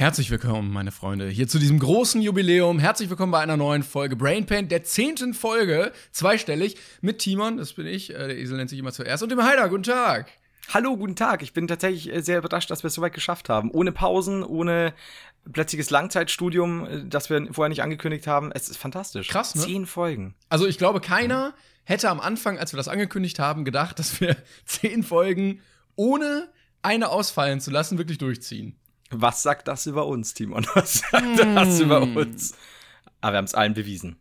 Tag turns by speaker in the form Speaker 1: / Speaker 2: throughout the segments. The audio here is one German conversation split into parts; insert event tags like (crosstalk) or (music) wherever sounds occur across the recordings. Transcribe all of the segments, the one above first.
Speaker 1: Herzlich willkommen, meine Freunde, hier zu diesem großen Jubiläum. Herzlich willkommen bei einer neuen Folge Brain Pain, der zehnten Folge, zweistellig, mit Timon, das bin ich, äh, der Esel nennt sich immer zuerst, und dem Heider, guten Tag.
Speaker 2: Hallo, guten Tag. Ich bin tatsächlich äh, sehr überrascht, dass wir es so weit geschafft haben. Ohne Pausen, ohne plötzliches Langzeitstudium, äh, das wir vorher nicht angekündigt haben. Es ist fantastisch.
Speaker 1: Krass, ne?
Speaker 2: Zehn Folgen.
Speaker 1: Also ich glaube, keiner hätte am Anfang, als wir das angekündigt haben, gedacht, (laughs) dass wir zehn Folgen ohne eine ausfallen zu lassen, wirklich durchziehen.
Speaker 2: Was sagt das über uns, Timon? (laughs) Was sagt das über uns? Aber wir haben es allen bewiesen.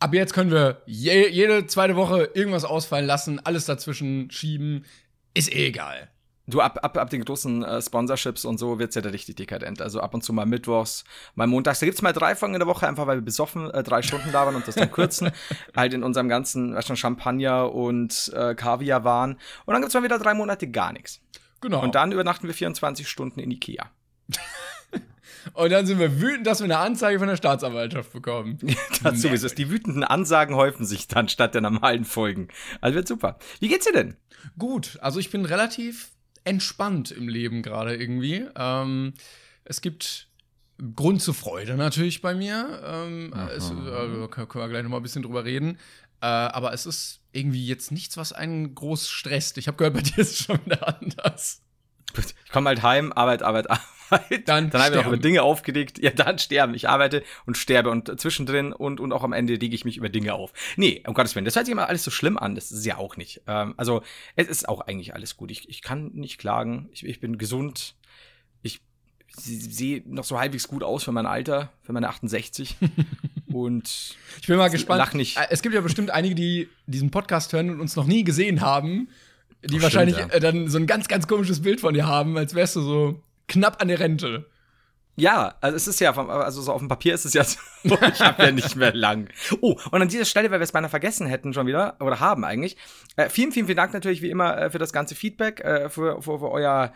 Speaker 1: Ab jetzt können wir je, jede zweite Woche irgendwas ausfallen lassen, alles dazwischen schieben. Ist eh egal.
Speaker 2: Du, ab, ab, ab den großen äh, Sponsorships und so wird's ja da richtig dekadent. Also ab und zu mal mittwochs, mal montags. Da gibt's mal drei Folgen in der Woche, einfach weil wir besoffen äh, drei Stunden da waren und das dann kürzen. (laughs) halt in unserem ganzen, weißt schon, Champagner und äh, Kaviar waren. Und dann gibt's mal wieder drei Monate gar nichts.
Speaker 1: Genau.
Speaker 2: Und dann übernachten wir 24 Stunden in Ikea.
Speaker 1: Und dann sind wir wütend, dass wir eine Anzeige von der Staatsanwaltschaft bekommen. (laughs)
Speaker 2: Das sowieso. Die wütenden Ansagen häufen sich dann statt der normalen Folgen. Also wird super. Wie geht's dir denn?
Speaker 1: Gut, also ich bin relativ entspannt im Leben gerade irgendwie. Ähm, es gibt Grund zur Freude natürlich bei mir. Ähm, es, äh, können wir gleich noch mal ein bisschen drüber reden. Äh, aber es ist irgendwie jetzt nichts, was einen groß stresst. Ich habe gehört, bei dir ist es schon wieder (laughs) anders.
Speaker 2: Ich komme halt heim, Arbeit, Arbeit, Arbeit.
Speaker 1: Dann,
Speaker 2: dann habe ich noch über Dinge aufgelegt. Ja, dann sterben. Ich arbeite und sterbe und zwischendrin und, und auch am Ende lege ich mich über Dinge auf. Nee, um Gottes Willen. Das hört sich immer alles so schlimm an. Das ist ja auch nicht. Ähm, also, es ist auch eigentlich alles gut. Ich, ich kann nicht klagen. Ich, ich bin gesund. Ich sehe noch so halbwegs gut aus für mein Alter, für meine 68. (laughs) und
Speaker 1: ich bin mal gespannt.
Speaker 2: Lach nicht.
Speaker 1: Äh, Es gibt ja bestimmt einige, die diesen Podcast hören und uns noch nie gesehen haben, die
Speaker 2: Oh,
Speaker 1: wahrscheinlich
Speaker 2: stimmt, ja.
Speaker 1: äh, dann so ein ganz, ganz komisches Bild von dir haben, als wärst du so knapp an der Rente.
Speaker 2: Ja, also es ist ja, also so auf dem Papier ist es ja (laughs) so, ich habe ja nicht mehr lang. Oh, und an dieser Stelle, weil wir es beinahe vergessen hätten schon wieder, oder haben eigentlich, äh, vielen, vielen, vielen Dank natürlich wie immer äh, für das ganze Feedback, äh, für, für, für euer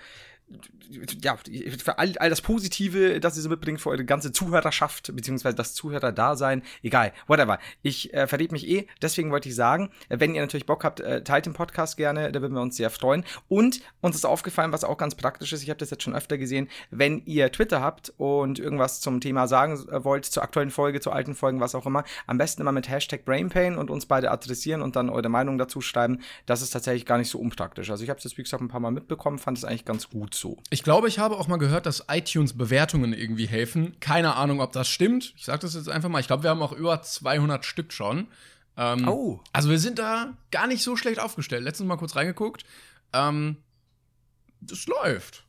Speaker 2: ja, für all, all das Positive, das ihr so mitbringt, für eure ganze Zuhörerschaft, beziehungsweise das Zuhörerdasein, egal, whatever. Ich äh, verrät mich eh, deswegen wollte ich sagen, wenn ihr natürlich Bock habt, äh, teilt den Podcast gerne, da würden wir uns sehr freuen. Und uns ist aufgefallen, was auch ganz praktisch ist, ich habe das jetzt schon öfter gesehen, wenn ihr Twitter habt und irgendwas zum Thema sagen äh, wollt, zur aktuellen Folge, zu alten Folgen, was auch immer, am besten immer mit Hashtag BrainPain und uns beide adressieren und dann eure Meinung dazu schreiben. Das ist tatsächlich gar nicht so unpraktisch. Also ich habe es jetzt, wie gesagt, ein paar Mal mitbekommen, fand es eigentlich ganz gut so.
Speaker 1: Ich glaube, ich habe auch mal gehört, dass iTunes-Bewertungen irgendwie helfen. Keine Ahnung, ob das stimmt. Ich sage das jetzt einfach mal. Ich glaube, wir haben auch über 200 Stück schon. Ähm,
Speaker 2: Oh.
Speaker 1: Also wir sind da gar nicht so schlecht aufgestellt. Letztens mal kurz reingeguckt. Ähm, das läuft.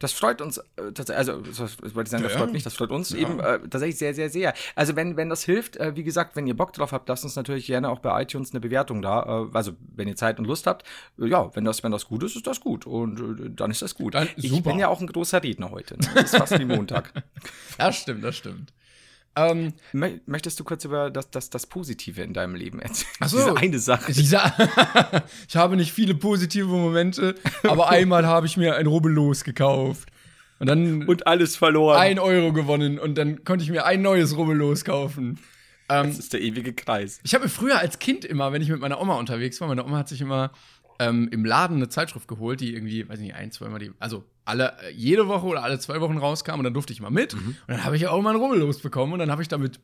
Speaker 2: Das freut uns äh, tatsächlich, also das, wollte ich sagen, das
Speaker 1: Ja,
Speaker 2: freut mich, das freut uns
Speaker 1: Ja.
Speaker 2: eben äh, tatsächlich sehr, sehr, sehr. Also wenn, wenn das hilft, äh, wie gesagt, wenn ihr Bock drauf habt, lasst uns natürlich gerne auch bei iTunes eine Bewertung da. Äh, also wenn ihr Zeit und Lust habt, äh, ja, wenn das, wenn das gut ist, ist das gut. Und äh, dann ist das gut.
Speaker 1: Dann
Speaker 2: ich bin ja auch ein großer Redner heute. Ne? Das ist fast wie Montag. (laughs)
Speaker 1: Das stimmt, das stimmt. Ähm,
Speaker 2: Mö- Möchtest du kurz über das, das, das Positive in deinem Leben erzählen?
Speaker 1: Ach so.
Speaker 2: Diese eine Sache.
Speaker 1: dieser (laughs) ich habe nicht viele positive Momente, (laughs) aber einmal habe ich mir ein Rubbellos gekauft. Und dann
Speaker 2: Und alles verloren.
Speaker 1: ein Euro gewonnen und dann konnte ich mir ein neues Rubbellos kaufen. Ähm,
Speaker 2: das ist der ewige Kreis.
Speaker 1: ich habe mir früher als Kind immer, wenn ich mit meiner Oma unterwegs war, meine Oma hat sich immer ähm, im Laden eine Zeitschrift geholt, die irgendwie, weiß nicht, ein, zweimal die, also alle, äh, jede Woche oder alle zwei Wochen rauskam und dann durfte ich mal mit. Und dann habe ich auch mal ein Rubbellos bekommen und dann habe ich damit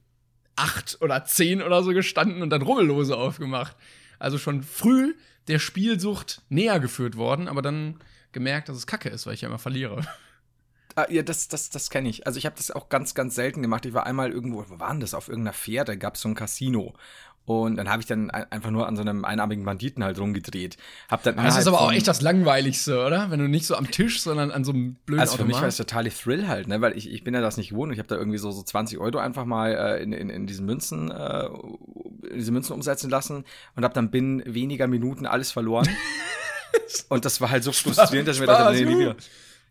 Speaker 1: acht oder zehn oder so gestanden und dann Rubbellose aufgemacht. Also schon früh der Spielsucht näher geführt worden, aber dann gemerkt, dass es Kacke ist, weil ich ja immer verliere. (laughs)
Speaker 2: Ah, ja, das, das, das kenne ich. Also ich habe das auch ganz, ganz selten gemacht. Ich war einmal irgendwo, wo war denn das? Auf irgendeiner Fähre gab es so ein Casino. Und dann habe ich dann ein- einfach nur an so einem einarmigen Banditen halt rumgedreht. Hab dann
Speaker 1: Das ist aber auch echt das Langweiligste, oder? Wenn du nicht so am Tisch, sondern an so einem blöden
Speaker 2: Also für mich war
Speaker 1: Automat.
Speaker 2: es totale Thrill halt, ne? Weil ich, ich bin ja das nicht gewohnt. Ich habe da irgendwie so, so 20 Euro einfach mal äh, in, in, in diesen Münzen, äh, in diese Münzen umsetzen lassen und habe dann binnen weniger Minuten alles verloren. (laughs) und das war halt so frustrierend, dass ich mir dachte, nee, nie wieder.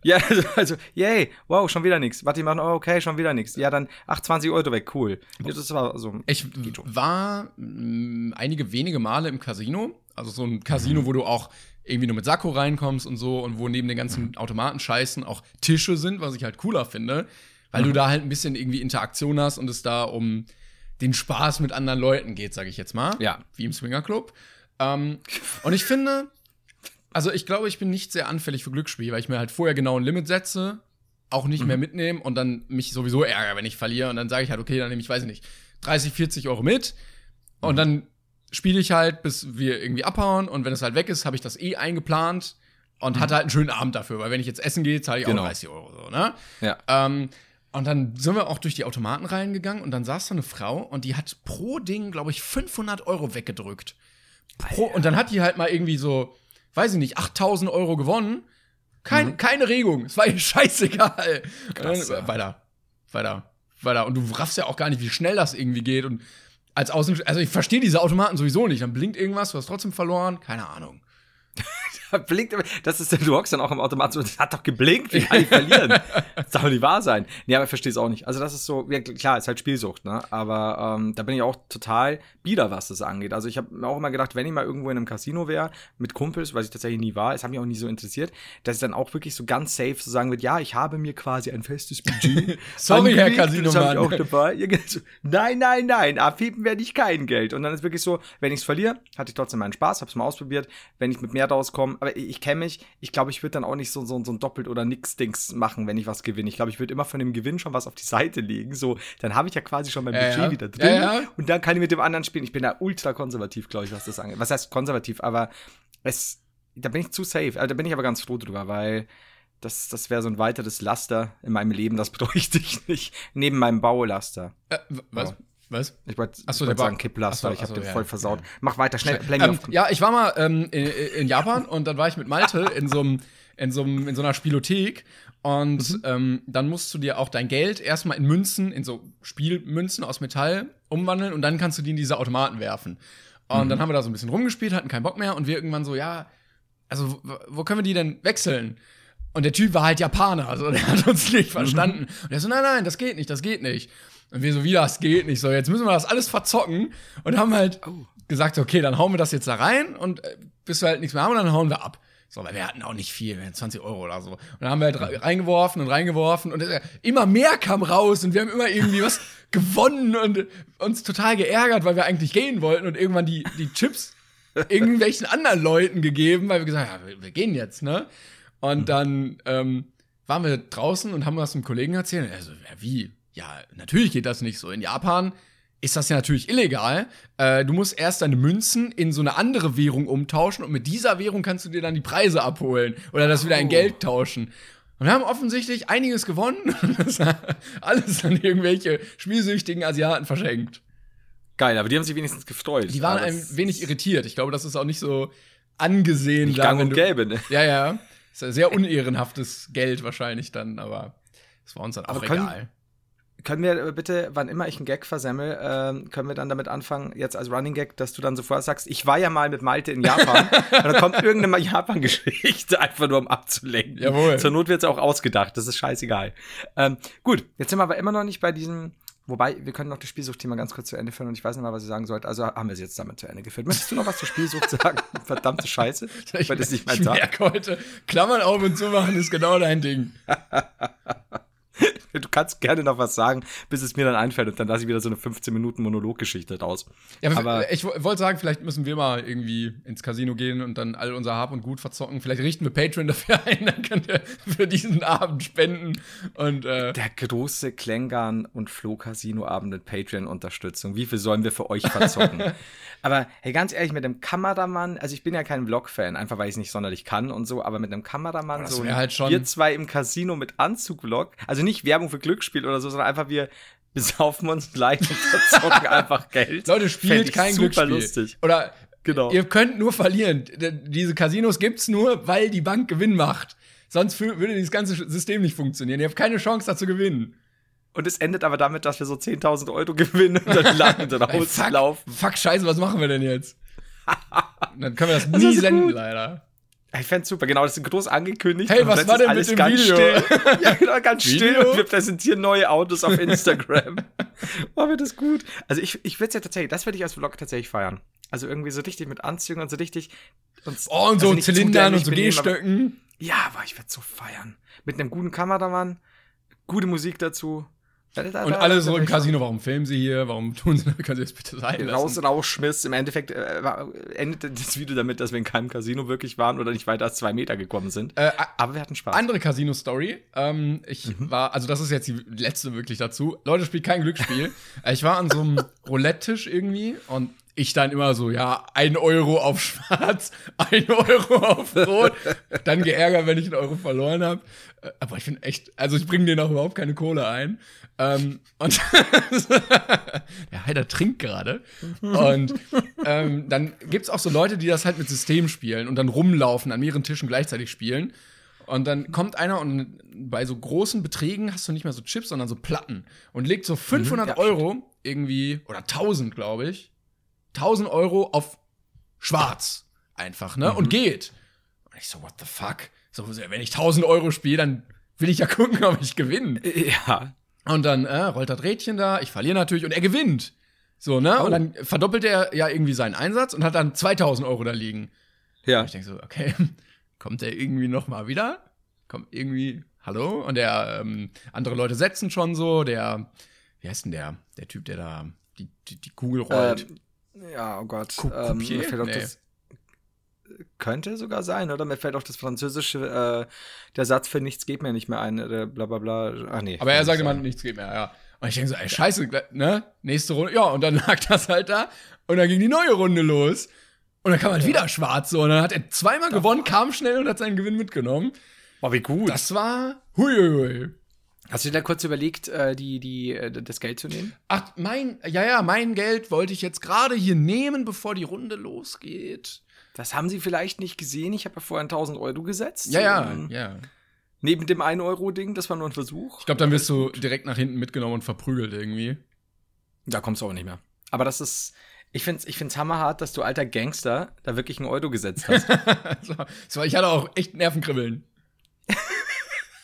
Speaker 2: Ja, also, also, yay, wow, schon wieder nichts. Warte, ich mach noch, okay, schon wieder nichts. Ja, dann, ach, 20 Euro weg, cool. Das war so.
Speaker 1: Ich war mh, einige wenige Male im Casino. Also so ein Casino, wo du auch irgendwie nur mit Sakko reinkommst und so und wo neben den ganzen Automatenscheißen auch Tische sind, was ich halt cooler finde, weil du da halt ein bisschen irgendwie Interaktion hast und es da um den Spaß mit anderen Leuten geht, sage ich jetzt mal.
Speaker 2: Ja.
Speaker 1: Wie im Swingerclub. Ähm, und ich finde, also ich glaube, ich bin nicht sehr anfällig für Glücksspiel, weil ich mir halt vorher genau ein Limit setze auch nicht mehr mitnehmen und dann mich sowieso ärgere, wenn ich verliere. Und dann sage ich halt, okay, dann nehme ich, weiß ich nicht, 30, 40 Euro mit. Und dann spiele ich halt, bis wir irgendwie abhauen. Und wenn es halt weg ist, habe ich das eh eingeplant und hatte halt einen schönen Abend dafür. Weil wenn ich jetzt essen gehe, zahle ich
Speaker 2: Genau.
Speaker 1: auch 30 Euro so, ne?
Speaker 2: Ja.
Speaker 1: Ähm, und dann sind wir auch durch die Automaten reingegangen und dann saß da eine Frau und die hat pro Ding, glaube ich, 500 Euro weggedrückt. Pro, und dann hat die halt mal irgendwie so, weiß ich nicht, 8000 Euro gewonnen. Kein, Keine Regung. Es war ihr (laughs) scheißegal.
Speaker 2: Mhm. Krass, ja.
Speaker 1: Weiter, weiter, weiter. Und du raffst ja auch gar nicht, wie schnell das irgendwie geht. Und als Außen, also ich verstehe diese Automaten sowieso nicht. Dann blinkt irgendwas, du hast trotzdem verloren. Keine Ahnung. (laughs)
Speaker 2: Blinkt, das ist, du hockst dann auch im Automat so, das hat doch geblinkt, wie kann ich verlieren? (laughs) Das darf doch nicht wahr sein. Nee, aber ich verstehe es auch nicht. Also das ist so, ja, klar, ist halt Spielsucht, ne? Aber ähm, da bin ich auch total bieder, was das angeht. Also ich habe mir auch immer gedacht, wenn ich mal irgendwo in einem Casino wäre, mit Kumpels, was ich tatsächlich nie war, es hat mich auch nie so interessiert, dass ich dann auch wirklich so ganz safe so sagen würde, ja, ich habe mir quasi ein festes Budget. (laughs)
Speaker 1: Sorry, Herr
Speaker 2: das ich
Speaker 1: Casinomann.
Speaker 2: auch dabei. So, Nein, nein, nein, abheben werde ich kein Geld. Und dann ist wirklich so, wenn ich es verliere, hatte ich trotzdem meinen Spaß, hab's mal ausprobiert. Wenn ich mit mehr rauskomme, aber ich, kenne mich, ich glaube, ich würde dann auch nicht so, so, so ein Doppelt- oder Nix-Dings machen, wenn ich was gewinne. Ich glaube, ich würde immer von dem Gewinn schon was auf die Seite legen. So, dann habe ich ja quasi schon mein
Speaker 1: Ja,
Speaker 2: Budget
Speaker 1: ja.
Speaker 2: wieder drin.
Speaker 1: Ja.
Speaker 2: Und dann kann ich mit dem anderen spielen. Ich bin da ultra konservativ, glaube ich, was das angeht. Was heißt konservativ? Aber es, da bin ich zu safe. Also, da bin ich aber ganz froh drüber, weil das, das wäre so ein weiteres Laster in meinem Leben, das (laughs) bräuchte ich nicht. Neben meinem Baulaster.
Speaker 1: Äh, was?
Speaker 2: Ja.
Speaker 1: Was?
Speaker 2: Ich wollte
Speaker 1: so,
Speaker 2: wollt sagen Kipplaster,
Speaker 1: so,
Speaker 2: ich habe
Speaker 1: so,
Speaker 2: den
Speaker 1: ja,
Speaker 2: voll versaut.
Speaker 1: ja.
Speaker 2: Mach weiter, schnell, me
Speaker 1: Ähm, ja, ich war mal ähm, in, in Japan und dann war ich mit Malte in so einem in so, in so einer Spielothek und
Speaker 2: Mhm.
Speaker 1: ähm, dann musst du dir auch dein Geld erstmal in Münzen, in so Spielmünzen aus Metall umwandeln und dann kannst du die in diese Automaten werfen. Und
Speaker 2: Mhm.
Speaker 1: dann haben wir da so ein bisschen rumgespielt, hatten keinen Bock mehr und wir irgendwann so, ja, also wo, können wir die denn wechseln? Und der Typ war halt Japaner, also der hat uns nicht verstanden. Und er so, nein, nein, das geht nicht, das geht nicht. Und wir so, wie das geht nicht, so, jetzt müssen wir das alles verzocken und haben halt gesagt, okay, dann hauen wir das jetzt da rein und äh, bis wir halt nichts mehr haben, dann hauen wir ab. So, weil wir hatten auch nicht viel, wir hatten 20 Euro oder so. Und dann haben wir halt re- reingeworfen und reingeworfen und immer mehr kam raus und wir haben immer irgendwie was (laughs) gewonnen und uns total geärgert, weil wir eigentlich gehen wollten und irgendwann die, die Chips (laughs) irgendwelchen anderen Leuten gegeben, weil wir gesagt haben, ja, wir, wir gehen jetzt, ne? Und dann ähm, waren wir draußen und haben das einem Kollegen erzählt. Also, ja, wie? Ja, natürlich geht das nicht so. In Japan ist das ja natürlich illegal. Äh, du musst erst deine Münzen in so eine andere Währung umtauschen und mit dieser Währung kannst du dir dann die Preise abholen oder das wieder in
Speaker 2: Oh.
Speaker 1: Geld tauschen. Und wir haben offensichtlich einiges gewonnen. (laughs) Das hat alles an irgendwelche spielsüchtigen Asiaten verschenkt.
Speaker 2: Geil, aber die haben sich wenigstens gefreut.
Speaker 1: Die waren ein
Speaker 2: das
Speaker 1: wenig irritiert. Ich glaube, das ist auch nicht so angesehen.
Speaker 2: nicht
Speaker 1: da,
Speaker 2: gang und gäbe, ne?
Speaker 1: Ja, ja. Ist ja sehr unehrenhaftes Geld wahrscheinlich dann, aber das war uns dann auch
Speaker 2: Aber
Speaker 1: egal.
Speaker 2: Können wir äh, bitte, wann immer ich einen Gag versemmel, ähm, können wir dann damit anfangen, jetzt als Running Gag, dass du dann sofort sagst, ich war ja mal mit Malte in Japan (laughs) und dann kommt irgendeine Japan-Geschichte, einfach nur um abzulenken.
Speaker 1: Jawohl.
Speaker 2: Zur Not wird es auch ausgedacht, das ist scheißegal. Ähm, gut, jetzt sind wir aber immer noch nicht bei diesem, wobei, wir können noch das Spielsuchtthema ganz kurz zu Ende führen und ich weiß nicht mal, was ich sagen sollte, also haben wir es jetzt damit zu Ende geführt. Möchtest du noch was zur Spielsucht (laughs) sagen? Verdammte Scheiße, weil das nicht mein
Speaker 1: ich
Speaker 2: Tag.
Speaker 1: heute, Klammern auf und zu machen ist genau dein Ding. (laughs)
Speaker 2: Du kannst gerne noch was sagen, bis es mir dann einfällt und dann lasse ich wieder so eine 15 Minuten Monologgeschichte raus.
Speaker 1: Ja, aber ich wo- wollte sagen, vielleicht müssen wir mal irgendwie ins Casino gehen und dann all unser Hab und Gut verzocken. Vielleicht richten wir Patreon dafür (laughs) ein, dann könnt ihr für diesen Abend spenden. Und äh,
Speaker 2: Der große Klängern und Flo Casino Abend mit Patreon-Unterstützung. Wie viel sollen wir für euch verzocken? (laughs) aber hey, ganz ehrlich, mit einem Kameramann, also ich bin ja kein Vlog-Fan, einfach weil ich es nicht sonderlich kann und so, aber mit einem Kameramann,
Speaker 1: das
Speaker 2: so
Speaker 1: halt schon-
Speaker 2: wir zwei im Casino mit Anzug-Vlog, also nicht Werbung für Glücksspiel oder so, sondern einfach wir (laughs) besaufen uns leicht und verzocken (laughs) einfach Geld.
Speaker 1: Leute, spielt kein
Speaker 2: super
Speaker 1: Glücksspiel.
Speaker 2: lustig.
Speaker 1: Oder
Speaker 2: Genau.
Speaker 1: ihr könnt nur verlieren. Diese Casinos gibt's nur, weil die Bank Gewinn macht. Sonst würde dieses ganze System nicht funktionieren. Ihr habt keine Chance, da zu gewinnen.
Speaker 2: Und es endet aber damit, dass wir so 10.000 Euro gewinnen und dann landen und (laughs)
Speaker 1: Ey, fuck, fuck, scheiße, was machen wir denn jetzt? dann können wir das
Speaker 2: Das
Speaker 1: nie senden,
Speaker 2: gut.
Speaker 1: leider.
Speaker 2: Ich fände super, genau, das ist groß angekündigt.
Speaker 1: Hey, was war denn mit dem
Speaker 2: ganz
Speaker 1: Video?
Speaker 2: Still. (laughs) Ja, genau, ganz still
Speaker 1: Video?
Speaker 2: und wir präsentieren neue Autos auf Instagram. (laughs) oh, wird das gut. Also ich, ich würde es ja tatsächlich, das würde ich als Vlog tatsächlich feiern. Also irgendwie so richtig mit Anzügen und so richtig. Und,
Speaker 1: Oh, und so
Speaker 2: also
Speaker 1: Zylindern und so Gehstöcken.
Speaker 2: Ja, aber ich würde so feiern. Mit einem guten Kameramann, gute Musik dazu. Da-
Speaker 1: Und
Speaker 2: da-
Speaker 1: alle so im Casino, warum filmen sie hier? Warum tun sie, können sie das bitte sein lassen?
Speaker 2: Raus, rausschmiss. Im Endeffekt äh, endete das Video damit, dass wir in keinem Casino wirklich waren oder nicht weiter als zwei Meter gekommen sind.
Speaker 1: Äh,
Speaker 2: Aber wir hatten Spaß.
Speaker 1: Andere Casino-Story. Ähm, ich war, also das ist jetzt die letzte wirklich dazu. Leute, spielt kein Glücksspiel. (laughs) Äh, ich war an so einem Roulette-Tisch irgendwie und ich dann immer so, ja, ein Euro auf (laughs) schwarz, ein Euro auf rot. Dann geärgert, wenn ich einen Euro verloren habe. Aber ich finde echt, also ich bringe denen auch überhaupt keine Kohle ein. Ähm, und (laughs) der Heider trinkt gerade. Und ähm, dann gibt's auch so Leute, die das halt mit System spielen und dann rumlaufen, an mehreren Tischen gleichzeitig spielen. Und dann kommt einer und bei so großen Beträgen hast du nicht mehr so Chips, sondern so Platten. Und legt so 500
Speaker 2: ja,
Speaker 1: Euro irgendwie, oder 1000, glaube ich, 1000 Euro auf schwarz einfach, ne? Und geht. Und ich so, what the fuck? So, wenn ich 1000 Euro spiele, dann will ich ja (laughs) gucken, ob ich gewinne.
Speaker 2: ja.
Speaker 1: Und dann äh, rollt das Rädchen da, ich verliere natürlich und er gewinnt. So, ne?
Speaker 2: Oh.
Speaker 1: Und dann verdoppelt er ja irgendwie seinen Einsatz und hat dann 2000 Euro da liegen.
Speaker 2: Ja.
Speaker 1: Und ich denke so, okay, (laughs) kommt der irgendwie noch mal wieder? Kommt irgendwie, hallo? Und der, ähm, andere Leute setzen schon so, der, wie heißt denn der? Der Typ, der da die, die, die Kugel rollt.
Speaker 2: Ähm, ja, oh Gott. Ähm, mir fällt auch
Speaker 1: Nee.
Speaker 2: das könnte sogar sein, oder? Mir fällt auch das französische, äh, der Satz für nichts geht mir nicht mehr ein, oder bla bla bla. Ach nee.
Speaker 1: Aber er sagt immer, nichts geht mehr, ja. Und ich denke so, ey, scheiße, ne? Nächste Runde. Ja, und dann (laughs) lag das halt da. Und dann ging die neue Runde los. Und dann kam halt wieder schwarz so. Und dann hat er zweimal gewonnen, kam schnell und hat seinen Gewinn mitgenommen.
Speaker 2: Boah, wie gut.
Speaker 1: Das war huiuiui.
Speaker 2: Hast du dir da kurz überlegt, äh, die, die, äh, das Geld zu nehmen?
Speaker 1: Ach, mein, ja, ja, mein Geld wollte ich jetzt gerade hier nehmen, bevor die Runde losgeht.
Speaker 2: Das haben sie vielleicht nicht gesehen. Ich habe ja vorhin 1000 Euro gesetzt.
Speaker 1: Ja, ja,
Speaker 2: Ähm,
Speaker 1: ja.
Speaker 2: Neben dem 1-Euro-Ding, das war nur ein Versuch.
Speaker 1: Ich glaube, dann wirst du direkt nach hinten mitgenommen und verprügelt irgendwie.
Speaker 2: Da kommst du auch nicht mehr. Aber das ist, ich find's, ich find's hammerhart, dass du alter Gangster da wirklich einen Euro gesetzt hast. (laughs)
Speaker 1: so, so, ich hatte auch echt Nervenkribbeln.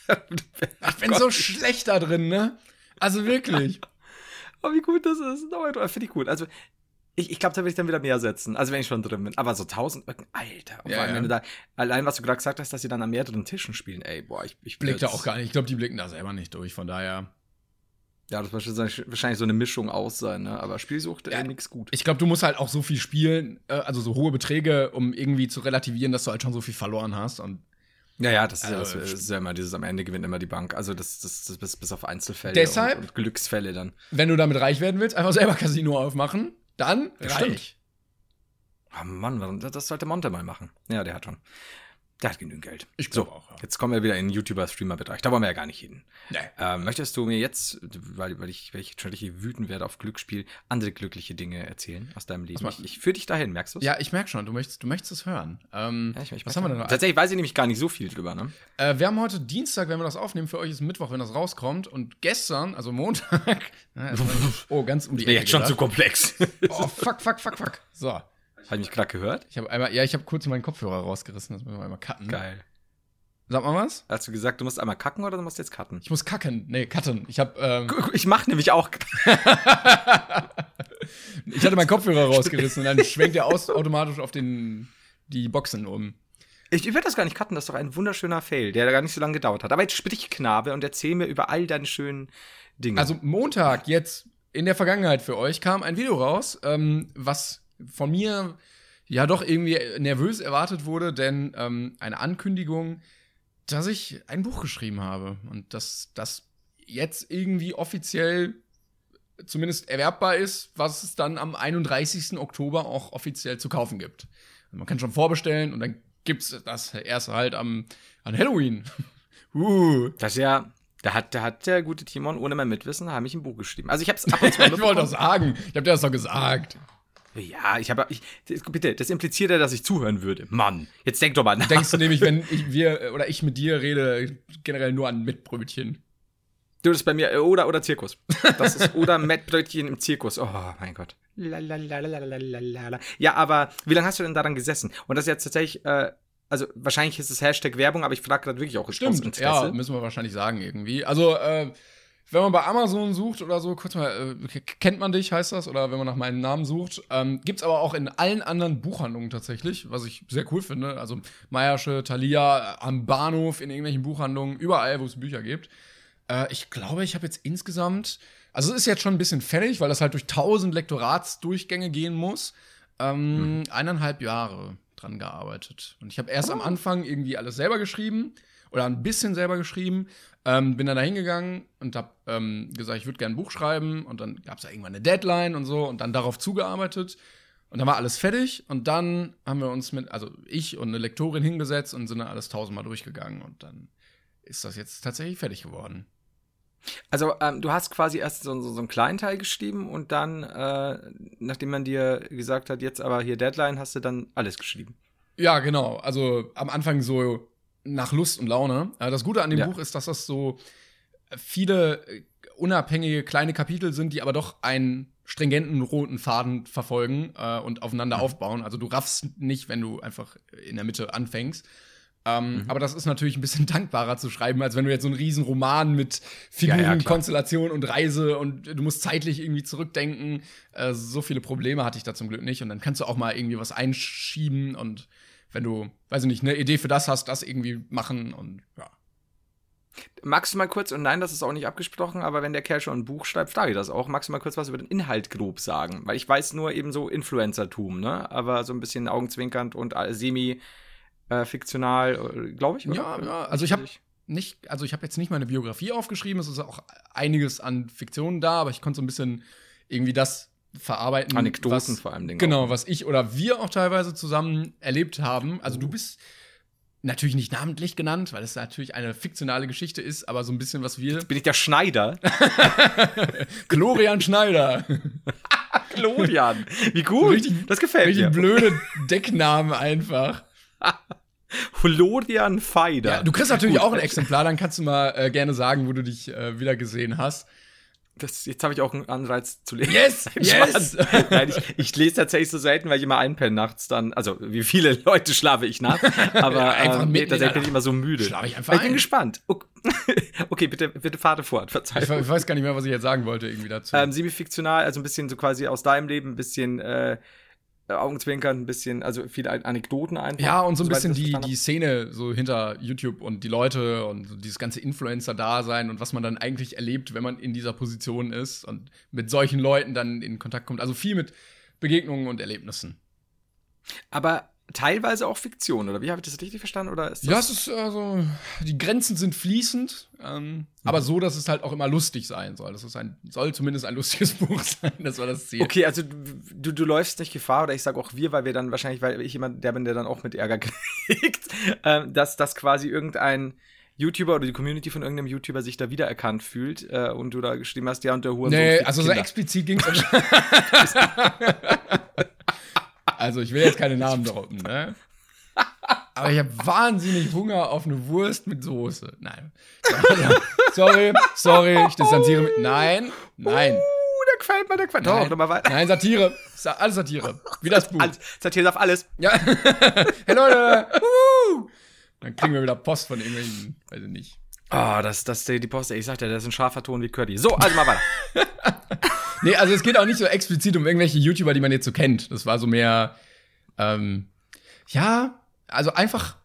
Speaker 1: (laughs) ich bin so schlecht da drin, ne? Also wirklich. (laughs)
Speaker 2: Oh, wie gut das ist. No, Finde ich gut. Also, ich, ich glaube, da will ich dann wieder mehr setzen. Also, wenn ich schon drin bin. Aber so 1000, Alter. Und
Speaker 1: Ja,
Speaker 2: vor allem,
Speaker 1: ja.
Speaker 2: wenn du da, allein was du gerade gesagt hast, dass sie dann an mehreren Tischen spielen, ey, boah, ich, ich
Speaker 1: Blickt da auch gar nicht. Ich glaube, die blicken da selber nicht durch, von daher.
Speaker 2: Ja, das wird wahrscheinlich so eine Mischung aus sein, ne? Aber Spielsucht,
Speaker 1: Ja.
Speaker 2: nix gut.
Speaker 1: Ich glaube, du musst halt auch so viel spielen, äh, also so hohe Beträge, um irgendwie zu relativieren, dass du halt schon so viel verloren hast. Und
Speaker 2: Ja, ja, das ist, ja,
Speaker 1: Also,
Speaker 2: das ist ja immer dieses, am Ende gewinnt immer die Bank. Also, das, das, das bis, bis auf Einzelfälle
Speaker 1: Deshalb-
Speaker 2: und, und Glücksfälle dann.
Speaker 1: wenn du damit reich werden willst, einfach selber Casino aufmachen, dann
Speaker 2: Ja,
Speaker 1: reich.
Speaker 2: Oh Mann, warum, das- das sollte Monte mal machen. Ja, der hat schon. Der hat genügend Geld.
Speaker 1: Ich
Speaker 2: so,
Speaker 1: glaub auch, ja.
Speaker 2: jetzt kommen wir wieder in den YouTuber-Streamer-Bereich. Da wollen wir ja gar nicht hin.
Speaker 1: Nee.
Speaker 2: Ähm, möchtest du mir jetzt, weil, weil, ich, weil ich schon richtig wütend werde auf Glücksspiel, andere glückliche Dinge erzählen aus deinem Leben? Ich, ich führe dich dahin, merkst du
Speaker 1: Ja, ich merke schon, du möchtest, du möchtest es hören. Ähm,
Speaker 2: Ja, ich, ich
Speaker 1: was haben wir denn noch?
Speaker 2: Tatsächlich weiß ich nämlich gar nicht so viel drüber, ne?
Speaker 1: Äh, wir haben heute Dienstag, wenn wir das aufnehmen. Für euch ist Mittwoch, wenn das rauskommt. Und gestern, also Montag. Jetzt (laughs) (laughs) oh, ganz um die Ecke. gedacht.
Speaker 2: komplex.
Speaker 1: Oh, fuck, fuck, fuck, fuck. So.
Speaker 2: Habe ich mich gerade gehört?
Speaker 1: Ich habe einmal, ja, ich habe kurz meinen Kopfhörer rausgerissen. Das müssen wir einmal cutten.
Speaker 2: Geil.
Speaker 1: Sag mal was?
Speaker 2: Hast du gesagt, du musst einmal kacken oder du musst jetzt cutten?
Speaker 1: Ich muss kacken. Nee, cutten. Ich habe, ähm,
Speaker 2: Ich mach nämlich auch. (laughs) (laughs)
Speaker 1: ich hatte meinen Kopfhörer rausgerissen und dann schwenkt er aus, automatisch auf den, die Boxen um.
Speaker 2: Ich, ich werde das gar nicht cutten, das ist doch ein wunderschöner Fail, der gar nicht so lange gedauert hat. Aber jetzt sprich, Knabe, und erzähl mir über all deine schönen Dinge.
Speaker 1: Also Montag, jetzt in der Vergangenheit für euch, kam ein Video raus, ähm, was von mir ja doch irgendwie nervös erwartet wurde, denn ähm, eine Ankündigung, dass ich ein Buch geschrieben habe und dass das jetzt irgendwie offiziell zumindest erwerbbar ist, was es dann am 31. Oktober auch offiziell zu kaufen gibt. Also man kann schon vorbestellen und dann gibt's das erst halt am an Halloween. (laughs) uh.
Speaker 2: Das ist ja, da hat, da hat der gute Timon ohne mein Mitwissen heimlich ein Buch geschrieben. Also ich habe es ab und zu (laughs)
Speaker 1: Ich wollte
Speaker 2: mitbekommen.
Speaker 1: sagen. Ich hab dir das doch gesagt.
Speaker 2: Ja, ich habe, bitte, das impliziert ja, dass ich zuhören würde. Mann, jetzt denk doch mal nach.
Speaker 1: Denkst du nämlich, wenn (laughs) ich, wir oder ich mit dir rede, generell nur an Mitbrötchen?
Speaker 2: Du, das ist bei mir, äh, oder, oder Zirkus. Das ist, oder Mettbrötchen im Zirkus. Oh, mein Gott. Ja, aber wie lange hast du denn daran gesessen? Und das ist jetzt tatsächlich, äh, also wahrscheinlich ist es Hashtag Werbung, aber ich frage gerade wirklich auch
Speaker 1: Stimmt, ja, müssen wir wahrscheinlich sagen irgendwie. Also, äh, wenn man bei Amazon sucht oder so, kurz mal, äh, kennt man dich, heißt das, oder wenn man nach meinem Namen sucht, ähm, gibt's aber auch in allen anderen Buchhandlungen tatsächlich, was ich sehr cool finde. Also Meiersche, Thalia, am Bahnhof, in irgendwelchen Buchhandlungen, überall, wo es Bücher gibt. Äh, ich glaube, ich habe jetzt insgesamt, also es ist jetzt schon ein bisschen fertig, weil das halt durch tausend Lektoratsdurchgänge gehen muss. Ähm, mhm. Eineinhalb Jahre dran gearbeitet. Und ich habe erst am Anfang irgendwie alles selber geschrieben oder ein bisschen selber geschrieben. Ähm, bin dann da hingegangen und habe ähm, gesagt, ich würde gerne ein Buch schreiben. Und dann gab es ja irgendwann eine Deadline und so und dann darauf zugearbeitet. Und dann war alles fertig und dann haben wir uns mit, also ich und eine Lektorin hingesetzt und sind dann alles tausendmal durchgegangen und dann ist das jetzt tatsächlich fertig geworden.
Speaker 2: Also ähm, du hast quasi erst so, so, so, einen kleinen Teil geschrieben und dann, äh, nachdem man dir gesagt hat, jetzt aber hier Deadline, hast du dann alles geschrieben.
Speaker 1: Ja, genau. Also am Anfang so nach Lust und Laune. Äh, das Gute an dem ja. Buch ist, dass das so viele äh, unabhängige kleine Kapitel sind, die aber doch einen stringenten roten Faden verfolgen äh, und aufeinander mhm. aufbauen. Also du raffst nicht, wenn du einfach in der Mitte anfängst. Ähm, mhm. Aber das ist natürlich ein bisschen (laughs) dankbarer zu schreiben, als wenn du jetzt so einen riesen Roman mit Figuren, ja, ja, Konstellation und Reise und du musst zeitlich irgendwie zurückdenken. Äh, so viele Probleme hatte ich da zum Glück nicht. Und dann kannst du auch mal irgendwie was einschieben und wenn du, weiß ich nicht, eine Idee für das hast, das irgendwie machen und ja.
Speaker 2: Magst du mal kurz, und nein, das ist auch nicht abgesprochen, aber wenn der Kerl schon ein Buch schreibt, frage ich das auch. Magst du mal kurz was über den Inhalt grob sagen? Weil ich weiß nur eben so Influencertum, ne? Aber so ein bisschen augenzwinkernd und semi äh, äh, glaube ich.
Speaker 1: Oder? Ja, ja, also ich habe nicht, also ich habe jetzt nicht meine Biografie aufgeschrieben, es ist auch einiges an Fiktionen da, aber ich konnte so ein bisschen irgendwie das verarbeiten.
Speaker 2: Anekdoten was, vor allem.
Speaker 1: Genau, was ich oder wir auch teilweise zusammen erlebt haben. Also du bist natürlich nicht namentlich genannt, weil es natürlich eine fiktionale Geschichte ist, aber so ein bisschen was wir.
Speaker 2: Jetzt bin ich der Schneider. (laughs)
Speaker 1: Glorian Schneider. (laughs)
Speaker 2: Glorian. Wie gut.
Speaker 1: Richtig, das gefällt richtig mir. blöde (laughs) Decknamen einfach.
Speaker 2: Florian Feider.
Speaker 1: Ja, du kriegst natürlich Gut. auch ein Exemplar, dann kannst du mal äh, gerne sagen, wo du dich äh, wieder gesehen hast.
Speaker 2: Das, jetzt habe ich auch einen Anreiz zu lesen.
Speaker 1: Yes! (laughs) yes! (laughs)
Speaker 2: Nein, ich, ich, lese tatsächlich so selten, weil ich immer einpenne nachts dann. Also, wie viele (laughs) Leute schlafe ich nachts. Aber ähm, nee, tatsächlich bin ich immer so müde.
Speaker 1: Schlafe ich einfach
Speaker 2: Ich bin gespannt. Okay, bitte, bitte fahre fort.
Speaker 1: Verzeihung. Ich, ich, weiß gar nicht mehr, was ich jetzt sagen wollte irgendwie dazu.
Speaker 2: Ähm, semi-fiktional, also ein bisschen so quasi aus deinem Leben, ein bisschen äh, Augenzwinkern ein bisschen, also viele Anekdoten einfach.
Speaker 1: Ja, und so ein bisschen die, die Szene so hinter YouTube und die Leute und so dieses ganze Influencer-Dasein und was man dann eigentlich erlebt, wenn man in dieser Position ist und mit solchen Leuten dann in Kontakt kommt. Also viel mit Begegnungen und Erlebnissen.
Speaker 2: Aber teilweise auch Fiktion, oder wie habe ich das richtig verstanden? Oder
Speaker 1: ist das ja, es ist also, die Grenzen sind fließend, ähm, mhm. aber so, dass es halt auch immer lustig sein soll. Das ist ein, soll zumindest ein lustiges (laughs) Buch sein, das war das Ziel.
Speaker 2: Okay, also du, du läufst nicht Gefahr, oder ich sage auch wir, weil wir dann wahrscheinlich, weil ich jemand der bin, der dann auch mit Ärger (laughs) kriegt, ähm, dass das quasi irgendein YouTuber oder die Community von irgendeinem YouTuber sich da wiedererkannt fühlt äh, und du da geschrieben hast, ja, und der Hurensohn.
Speaker 1: Nee, also so explizit ging es (laughs) Also ich will jetzt keine Namen droppen, ne? Aber ich habe wahnsinnig Hunger auf eine Wurst mit Soße. Nein. sorry, sorry, ich distanziere mich. Nein, nein. Uh,
Speaker 2: der gefällt mir, der mir.
Speaker 1: Doch, weiter. Nein, Satire. Alles Satire. Wie das Buch. Alles,
Speaker 2: Satire darf alles.
Speaker 1: Ja. (laughs) hey Leute. Uh. Dann kriegen wir wieder Post von irgendwelchen, weiß ich nicht.
Speaker 2: Ah, oh, das, das, die Post, ich sagte, das ist ein scharfer Ton wie Curdy. So, also mal weiter. (laughs)
Speaker 1: nee, also es geht auch nicht so explizit um irgendwelche YouTuber, die man jetzt so kennt. Das war so mehr, ähm, ja, also einfach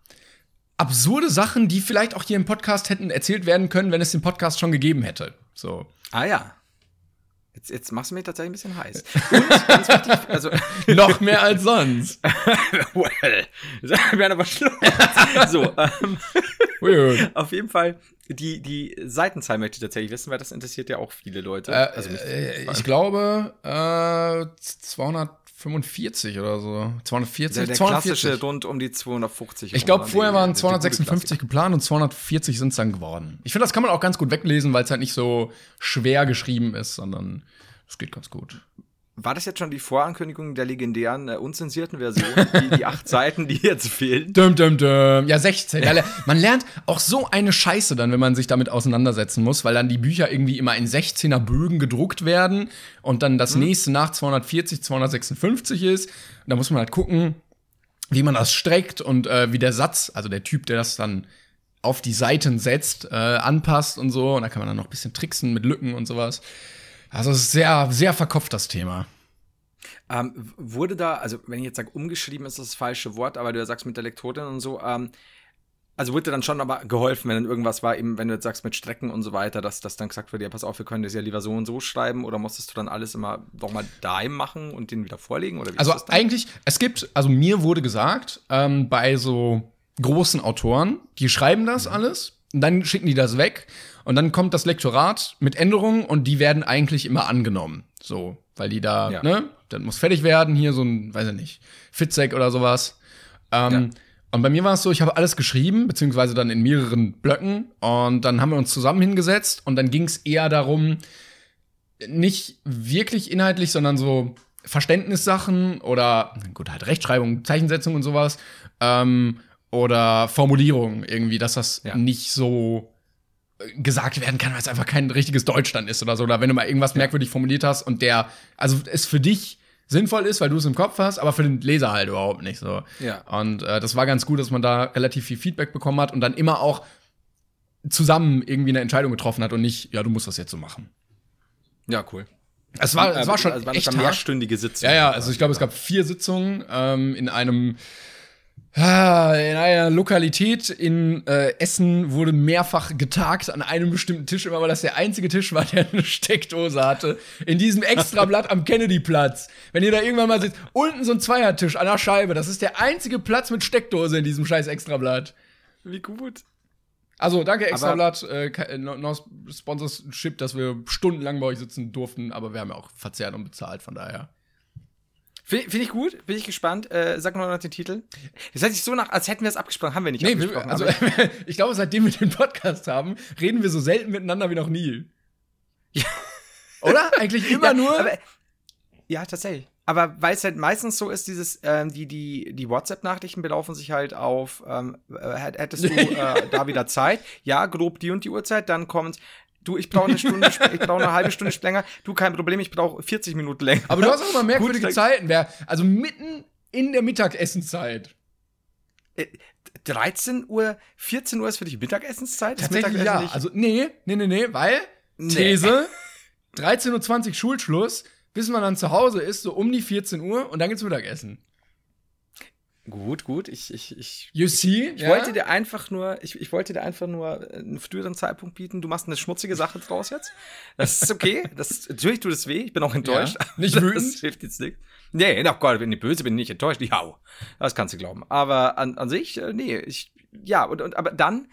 Speaker 1: absurde Sachen, die vielleicht auch hier im Podcast hätten erzählt werden können, wenn es den Podcast schon gegeben hätte. So.
Speaker 2: Ah ja. Jetzt, jetzt machst du mich tatsächlich ein bisschen heiß. (laughs) Und ganz
Speaker 1: wichtig, also (laughs) noch mehr als sonst. (laughs)
Speaker 2: well, wäre aber schlimm. so, ähm, auf jeden Fall die, die Seitenzahl möchte ich tatsächlich wissen, weil das interessiert ja auch viele Leute.
Speaker 1: Äh, also mich, äh, ich glaube äh, 245 oder so. 240,
Speaker 2: der, der 240. klassische rund um die 250.
Speaker 1: Ich glaube, vorher waren 256 geplant und 240 sind es dann geworden. Ich finde, das kann man auch ganz gut weglesen, weil es halt nicht so schwer geschrieben ist, sondern es geht ganz gut.
Speaker 2: War das jetzt schon die Vorankündigung der legendären, äh, unzensierten Version? Die, die acht Seiten, die jetzt fehlen? (laughs)
Speaker 1: Dum, dum, dum. Ja, 16. Ja, man lernt auch so eine Scheiße dann, wenn man sich damit auseinandersetzen muss, weil dann die Bücher irgendwie immer in 16er Bögen gedruckt werden und dann das hm. nächste nach 240, 256 ist. Und da muss man halt gucken, wie man das streckt und äh, wie der Satz, also der Typ, der das dann auf die Seiten setzt, äh, anpasst und so. Und da kann man dann noch ein bisschen tricksen mit Lücken und sowas. Also es ist sehr, sehr verkopft, das Thema.
Speaker 2: Ähm, wurde da, also wenn ich jetzt sage, umgeschrieben ist das, falsche Wort, aber du ja sagst mit der Lektorin und so, ähm, Also wurde dir dann schon aber geholfen, wenn dann irgendwas war, eben wenn du jetzt sagst mit Strecken und so weiter, dass das dann gesagt wird, ja, pass auf, wir können das ja lieber so und so schreiben oder musstest du dann alles immer nochmal daheim machen und den wieder vorlegen? Oder
Speaker 1: Also eigentlich, es gibt, also mir wurde gesagt, ähm, bei so großen Autoren, die schreiben das
Speaker 2: Mhm.
Speaker 1: alles, und dann schicken die das weg und dann kommt das Lektorat mit Änderungen und die werden eigentlich immer angenommen. So, weil die da,
Speaker 2: Ja.
Speaker 1: ne, dann muss fertig werden, hier so ein, weiß ich nicht, Fitzek oder sowas. Ähm, Und bei mir war es so, ich habe alles geschrieben, beziehungsweise dann in mehreren Blöcken und dann haben wir uns zusammen hingesetzt und dann ging es eher darum, nicht wirklich inhaltlich, sondern so Verständnissachen oder gut, halt Rechtschreibung, Zeichensetzung und sowas. Ähm, oder Formulierung irgendwie, dass das
Speaker 2: Ja.
Speaker 1: nicht so gesagt werden kann, weil es einfach kein richtiges Deutsch dann ist oder so. Oder wenn du mal irgendwas merkwürdig formuliert hast und der, also es für dich sinnvoll ist, weil du es im Kopf hast, aber für den Leser halt überhaupt nicht so.
Speaker 2: Ja.
Speaker 1: Und äh, das war ganz gut, dass man da relativ viel Feedback bekommen hat und dann immer auch zusammen irgendwie eine Entscheidung getroffen hat und nicht, ja, du musst das jetzt so machen.
Speaker 2: Ja, cool.
Speaker 1: Es war, es war schon
Speaker 2: also war das
Speaker 1: echt
Speaker 2: mehrstündige Sitzung.
Speaker 1: Ja, ja, also ich glaube, es gab vier Sitzungen ähm, in einem in einer Lokalität in äh, Essen wurde mehrfach getagt an einem bestimmten Tisch, immer weil das der einzige Tisch war, der eine Steckdose hatte. In diesem Extrablatt am Kennedy-Platz. Wenn ihr da irgendwann mal sitzt, unten so ein Zweiertisch an der Scheibe, das ist der einzige Platz mit Steckdose in diesem scheiß Extrablatt.
Speaker 2: Wie gut.
Speaker 1: Also, danke Extrablatt, äh, no Sponsorship, dass wir stundenlang bei euch sitzen durften, aber wir haben ja auch verzehrt und bezahlt, von daher.
Speaker 2: Finde find ich gut, bin ich gespannt. Äh, sag mal noch den Titel. Das hört sich so nach, als hätten wir es abgesprochen. Haben wir nicht
Speaker 1: Nee, wir,
Speaker 2: abgesprochen.
Speaker 1: also
Speaker 2: aber- (laughs)
Speaker 1: ich glaube, seitdem wir den Podcast haben, reden wir so selten miteinander wie noch nie.
Speaker 2: Ja. (laughs)
Speaker 1: Oder? Eigentlich immer
Speaker 2: ja,
Speaker 1: nur.
Speaker 2: Aber, ja, tatsächlich. Aber weil es halt meistens so ist, dieses, ähm, die, die, die WhatsApp-Nachrichten belaufen sich halt auf, ähm, äh, hätt- hättest du (laughs) äh, da wieder Zeit? Ja, grob die und die Uhrzeit, dann kommt, du, ich brauche eine Stunde, ich brauche eine (laughs) halbe Stunde länger, du, kein Problem, ich brauche 40 Minuten länger.
Speaker 1: aber du hast auch immer merkwürdige
Speaker 2: Gut,
Speaker 1: Zeiten. Wer, also mitten in der Mittagessenzeit.
Speaker 2: 13 Uhr, 14 Uhr ist für dich Mittagessenszeit?
Speaker 1: Tatsächlich
Speaker 2: Mittagessen
Speaker 1: ja.
Speaker 2: nicht-
Speaker 1: Also, nee, nee, nee, nee, weil
Speaker 2: Nee.
Speaker 1: These, (laughs) 13.20 Uhr Schulschluss, bis man dann zu Hause ist, so um die 14 Uhr und dann geht's Mittagessen.
Speaker 2: Gut, gut, ich, ich, ich
Speaker 1: You see?
Speaker 2: Ich wollte dir einfach nur, ich, ich wollte dir einfach nur einen früheren Zeitpunkt bieten. Du machst eine schmutzige Sache draus jetzt. Das ist okay. Das, natürlich tut es weh. Ich bin auch enttäuscht.
Speaker 1: Ja. Nicht
Speaker 2: Das
Speaker 1: wütend?
Speaker 2: hilft jetzt nicht. Nee, oh Gott, bin ich böse, bin ich nicht enttäuscht. Ja, das kannst du glauben. Aber an, an sich, äh, nee, ich, ja, und, und, aber dann,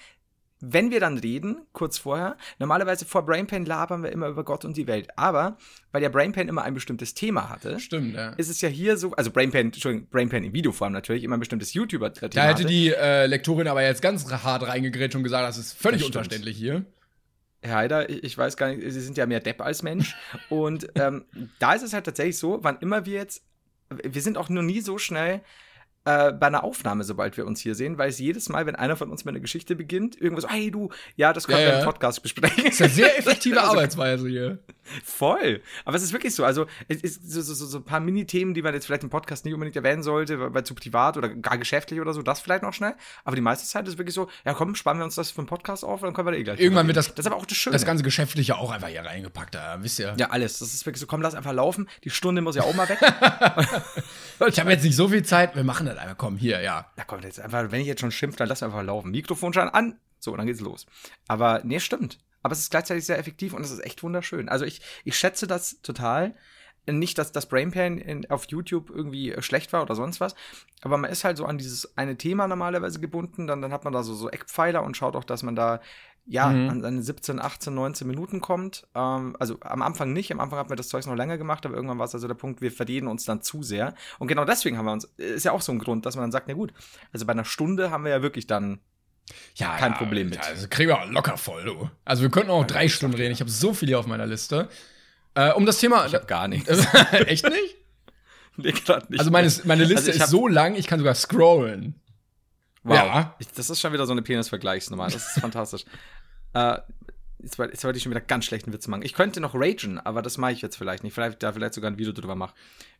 Speaker 2: wenn wir dann reden, kurz vorher, normalerweise vor Brainpain labern wir immer über Gott und die Welt. Aber, weil ja Brainpain immer ein bestimmtes Thema hatte,
Speaker 1: Stimmt, ja.
Speaker 2: ist es ja hier so, also Brainpain, Entschuldigung, Brainpain in Videoform natürlich, immer ein bestimmtes YouTuber-Thema
Speaker 1: Da hätte die äh, Lektorin aber jetzt ganz hart reingegrätscht und gesagt, das ist völlig
Speaker 2: Das
Speaker 1: unverständlich hier.
Speaker 2: Herr Heider, ich weiß gar nicht, Sie sind ja mehr Depp als Mensch. (laughs) Und ähm, da ist es halt tatsächlich so, wann immer wir jetzt, wir sind auch nur nie so schnell äh, bei einer Aufnahme, sobald wir uns hier sehen, weil es jedes Mal, wenn einer von uns mit einer Geschichte beginnt, irgendwo so, hey du, ja, das können
Speaker 1: Ja,
Speaker 2: wir
Speaker 1: ja.
Speaker 2: im Podcast besprechen.
Speaker 1: Das ist eine sehr effektive (laughs)
Speaker 2: Also,
Speaker 1: Arbeitsweise hier.
Speaker 2: Voll. Aber es ist wirklich so. Also, es ist so, so, so, ein paar Mini-Themen, die man jetzt vielleicht im Podcast nicht unbedingt erwähnen sollte, weil zu privat oder gar geschäftlich oder so, das vielleicht noch schnell. Aber die meiste Zeit ist wirklich so, ja komm, spannen wir uns das für einen Podcast auf, dann können wir da eh gleich.
Speaker 1: Irgendwann wird das-.
Speaker 2: Das ist aber auch das Schöne.
Speaker 1: Das ganze Geschäftliche auch einfach hier reingepackt, da wisst ihr.
Speaker 2: Ja, alles. Das ist wirklich so, komm, lass einfach laufen. Die Stunde muss ja auch mal weg. (laughs)
Speaker 1: Ich habe jetzt nicht so viel Zeit, wir machen das einfach. Komm, hier, ja.
Speaker 2: Na komm, jetzt einfach, wenn ich jetzt schon schimpfe, dann lass einfach laufen. Mikrofon schon an. So, dann geht's los. Aber nee, stimmt. Aber es ist gleichzeitig sehr effektiv und es ist echt wunderschön. Also ich, ich schätze das total. Nicht, dass das Brainpan in, auf YouTube irgendwie äh, schlecht war oder sonst was, aber man ist halt so an dieses eine Thema normalerweise gebunden, dann, dann hat man da so, so Eckpfeiler und schaut auch, dass man da ja
Speaker 1: Mhm.
Speaker 2: an seine 17, 18, 19 Minuten kommt. Ähm, also am Anfang nicht, am Anfang hat man das Zeug noch länger gemacht, aber irgendwann war es also der Punkt, wir verdienen uns dann zu sehr. Und genau deswegen haben wir uns, ist ja auch so ein Grund, dass man dann sagt, na gut, also bei einer Stunde haben wir ja wirklich dann
Speaker 1: Ja,
Speaker 2: Kein
Speaker 1: ja,
Speaker 2: Problem mit.
Speaker 1: Ja, also kriegen wir auch locker voll, du. Also wir könnten auch drei Stunden reden. Ich habe so viel hier auf meiner Liste. Äh, um das Thema.
Speaker 2: Ich hab gar nichts. (laughs)
Speaker 1: Echt nicht? (laughs)
Speaker 2: nee, grad nicht.
Speaker 1: Also meine, meine Liste
Speaker 2: Also
Speaker 1: ist so lang, ich kann sogar scrollen.
Speaker 2: Wow.
Speaker 1: ja.
Speaker 2: Ich, das ist schon wieder so eine Penis-Vergleichsnummer. Das ist (laughs) fantastisch. Äh, jetzt, wollte- jetzt wollte ich schon wieder ganz schlechten Witz machen. Ich könnte noch ragen, aber das mache ich jetzt vielleicht nicht. Vielleicht da vielleicht sogar ein Video drüber mache.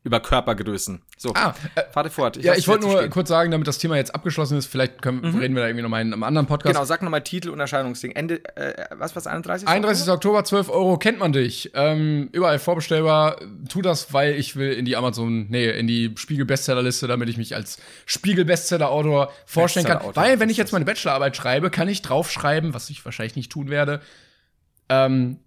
Speaker 2: Über Körpergrößen. So,
Speaker 1: Ah, äh,
Speaker 2: fahre fort.
Speaker 1: ja,
Speaker 2: lass
Speaker 1: ich wollte nur
Speaker 2: stehen.
Speaker 1: kurz sagen, damit das Thema jetzt abgeschlossen ist, vielleicht können, reden wir da irgendwie nochmal in einem anderen Podcast.
Speaker 2: Genau, sag nochmal Titel und Erscheinungsding. Ende, äh, was was 31?
Speaker 1: 31. Oktober, 12 Euro, kennt man dich. Ähm, überall vorbestellbar. Tu das, weil ich will in die Amazon, nee, in die Spiegel-Bestsellerliste, damit ich mich als Spiegel-Bestseller-Autor vorstellen kann. Weil, wenn ich jetzt meine Bachelorarbeit schreibe, kann ich draufschreiben, was ich wahrscheinlich nicht tun werde, ähm,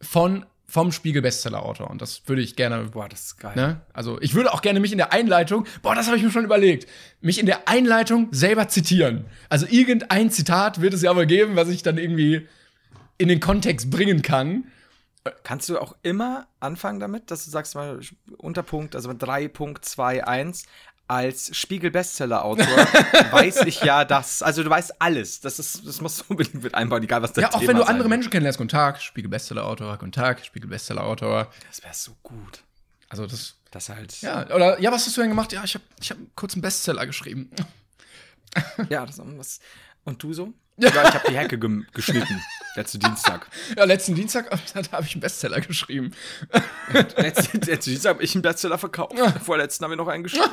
Speaker 1: von, vom Spiegel-Bestseller-Autor. Und das würde ich gerne
Speaker 2: Boah, das ist geil.
Speaker 1: Ne? Also ich würde auch gerne mich in der Einleitung, boah, das habe ich mir schon überlegt, mich in der Einleitung selber zitieren. Also irgendein Zitat wird es ja wohl geben, was ich dann irgendwie in den Kontext bringen kann.
Speaker 2: Kannst du auch immer anfangen damit, dass du sagst mal Unterpunkt, also 3.21 als Spiegel-Bestseller-Autor (laughs) weiß ich ja das. Also du weißt alles. Das ist, das musst du unbedingt mit einbauen, egal was das
Speaker 1: Ja, auch
Speaker 2: Thema
Speaker 1: wenn du andere. Menschen kennenlernst. Guten Tag, Spiegel-Bestseller-Autor, guten Tag, Spiegel-Bestseller-Autor.
Speaker 2: Das wäre so gut.
Speaker 1: Also das,
Speaker 2: Das halt.
Speaker 1: ja, oder, ja, was hast du denn gemacht? Ja, ich habe ich hab kurz einen Bestseller geschrieben.
Speaker 2: Ja, das was. Und du so? Ja, ich habe die Hecke gem- geschnitten. Letzten Dienstag. (laughs)
Speaker 1: Ja, letzten Dienstag, (laughs) da habe ich einen Bestseller geschrieben. (laughs)
Speaker 2: Letzten, letzten Dienstag habe ich einen Bestseller verkauft. Vorletzten haben wir noch einen geschrieben.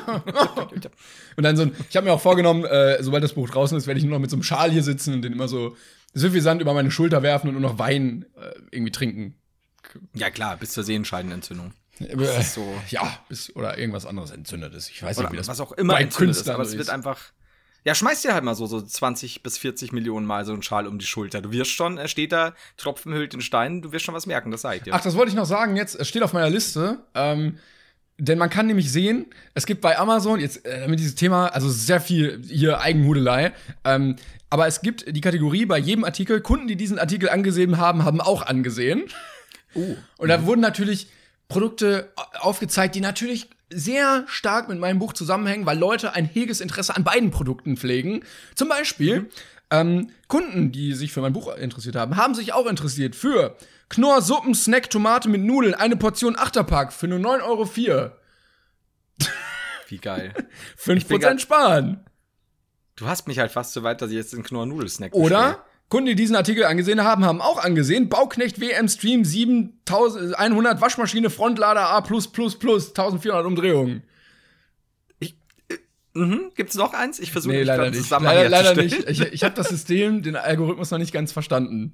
Speaker 1: Und dann so ein, ich habe mir auch vorgenommen, äh, sobald das Buch draußen ist, werde ich nur noch mit so einem Schal hier sitzen und den immer so Sand über meine Schulter werfen und nur noch Wein äh, irgendwie trinken.
Speaker 2: ja, klar, bis zur Sehenscheidenentzündung.
Speaker 1: Äh,
Speaker 2: so.
Speaker 1: Ja, bis, oder irgendwas anderes entzündet ist. Ich weiß
Speaker 2: Oder
Speaker 1: nicht, wie das
Speaker 2: was auch immer
Speaker 1: bei
Speaker 2: entzündet ist,
Speaker 1: Künstlern
Speaker 2: aber es wird einfach. Ja, schmeiß dir halt mal so, so 20 bis 40 Millionen Mal so einen Schal um die Schulter. Du wirst schon, er steht da, Tropfen hüllt in Stein, du wirst schon was merken, das sag ich dir.
Speaker 1: Ach, das wollte ich noch sagen jetzt. Es steht auf meiner Liste. Ähm, denn man kann nämlich sehen, es gibt bei Amazon, jetzt äh, damit dieses Thema, also sehr viel hier Eigenhudelei, ähm, aber es gibt die Kategorie bei jedem Artikel, Kunden, die diesen Artikel angesehen haben, haben auch angesehen.
Speaker 2: Uh.
Speaker 1: Und da wurden natürlich Produkte aufgezeigt, die natürlich sehr stark mit meinem Buch zusammenhängen, weil Leute ein heges Interesse an beiden Produkten pflegen. Zum Beispiel ähm, Kunden, die sich für mein Buch interessiert haben, haben sich auch interessiert für Knorr Suppen Snack Tomate mit Nudeln, eine Portion Achterpack für nur 9,04 Euro. (laughs)
Speaker 2: Wie geil.
Speaker 1: 5%
Speaker 2: bin grad-
Speaker 1: sparen.
Speaker 2: Du hast mich halt fast so weit, dass ich jetzt den Knorr Nudelsnack
Speaker 1: Oder Kunden, die diesen Artikel angesehen haben, haben auch angesehen, Bauknecht WM Stream 7100 Waschmaschine Frontlader A+++, 1400 Umdrehungen.
Speaker 2: Mhm. Gibt's noch eins? Ich versuche
Speaker 1: Nee, leider nicht. Leider, leider nicht. Ich, ich habe das System, den Algorithmus noch nicht ganz verstanden.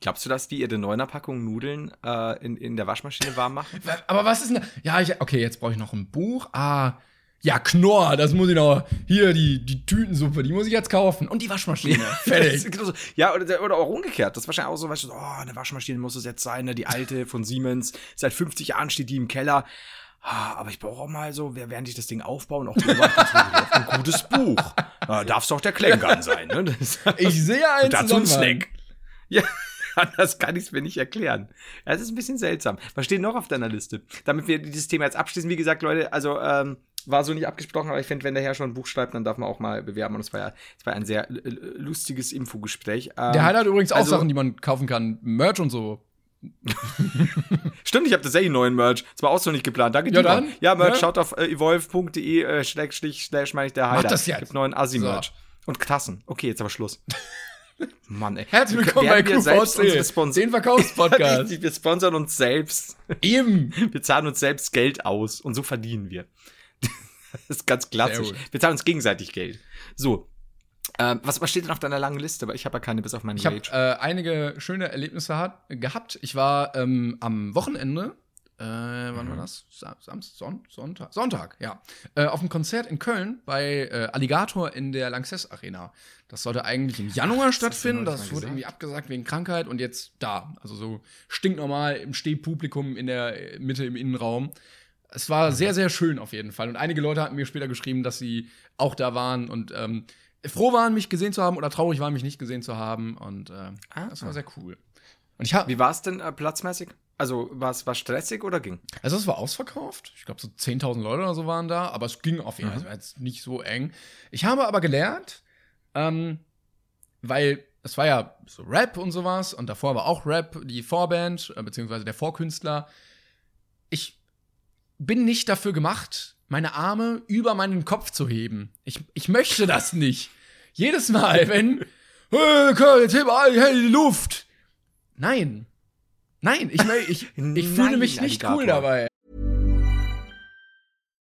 Speaker 2: Glaubst du, dass die ihre neuner Packung Nudeln äh, in, in der Waschmaschine warm machen?
Speaker 1: Aber was ist denn? Ja, ich, okay, jetzt brauche ich noch ein Buch. Ah, ja, Knorr, das muss ich noch. Hier, die, die Tütensuppe, die muss ich jetzt kaufen. Und die Waschmaschine. (laughs)
Speaker 2: Das
Speaker 1: Fertig.
Speaker 2: Ja, oder, oder auch umgekehrt. Das ist wahrscheinlich auch so, weißt du, oh, eine Waschmaschine muss es jetzt sein, ne? die alte von Siemens. Seit 50 Jahren steht die im Keller. Ah, aber ich brauche auch mal so, während ich das Ding aufbaue und auch beobachte, ein gutes Buch. Da darf es doch der Klängern sein. Ne? Das,
Speaker 1: Ich sehe einen
Speaker 2: dazu ein. Snack. Ja, (laughs) anders kann ich mir nicht erklären. Das ist ein bisschen seltsam. Was steht noch auf deiner Liste? Damit wir dieses Thema jetzt abschließen, wie gesagt, Leute, also ähm, war so nicht abgesprochen, aber ich finde, wenn der Herr schon ein Buch schreibt, dann darf man auch mal bewerben. Und es war ja es war ein sehr äh, lustiges Infogespräch. Ähm,
Speaker 1: Der hat übrigens auch
Speaker 2: also-
Speaker 1: Sachen, die man kaufen kann. Merch und so. (laughs)
Speaker 2: Stimmt, ich habe tatsächlich neuen Merch. Das war auch so nicht geplant. Danke
Speaker 1: Ja,
Speaker 2: dir. Ja, Merch,
Speaker 1: Ja.
Speaker 2: schaut auf äh, evolve.de äh, schrägstrich slash meine ich der Heiler.
Speaker 1: das jetzt.
Speaker 2: Gibt neuen Assi-Merch. Und Tassen. Okay, jetzt aber Schluss. (laughs) Mann, ey.
Speaker 1: Herzlich willkommen bei QVC, den Verkaufspodcast. (laughs)
Speaker 2: Wir sponsern uns selbst.
Speaker 1: Eben.
Speaker 2: Wir zahlen uns selbst Geld aus und so verdienen wir. Das (laughs) ist ganz klassisch. Wir zahlen uns gegenseitig Geld. So. Ähm, was, was steht denn auf deiner langen Liste? Weil ich habe ja keine bis auf meinen
Speaker 1: Ich habe äh, einige schöne Erlebnisse hat, gehabt. Ich war ähm, am Wochenende, äh, wann
Speaker 2: Mhm.
Speaker 1: war das? Sa Samstag, Son Sonntag, Sonntag, ja, äh, auf einem Konzert in Köln bei äh, Alligator in der Lanxess Arena. Das sollte eigentlich im Januar stattfinden.
Speaker 2: neulich
Speaker 1: Das,
Speaker 2: mal
Speaker 1: wurde
Speaker 2: gesagt.
Speaker 1: irgendwie abgesagt wegen Krankheit und jetzt da. Also so stinknormal im Stehpublikum in der äh, Mitte im Innenraum. Es war sehr, sehr schön auf jeden Fall. Und einige Leute hatten mir später geschrieben, dass sie auch da waren und ähm, froh waren, mich gesehen zu haben oder traurig waren, mich nicht gesehen zu haben. Und äh,
Speaker 2: Ah.
Speaker 1: das war sehr cool. Und ich habe,
Speaker 2: Wie war es denn äh, platzmäßig? Also war es war stressig oder ging?
Speaker 1: also es war ausverkauft. Ich glaube, so 10.000 Leute oder so waren da, aber es ging auf jeden Fall. Es war jetzt nicht so eng. Ich habe aber gelernt, ähm, weil es war ja so Rap und sowas und davor war auch Rap, die Vorband, äh, beziehungsweise der Vorkünstler. Ich bin nicht dafür gemacht, meine Arme über meinen Kopf zu heben. Ich, ich möchte das nicht. Jedes Mal, (laughs) wenn, hey, Karl, jetzt heb hey, die Luft. Nein. Nein, ich, mö- ich, ich fühle mich nicht cool dabei.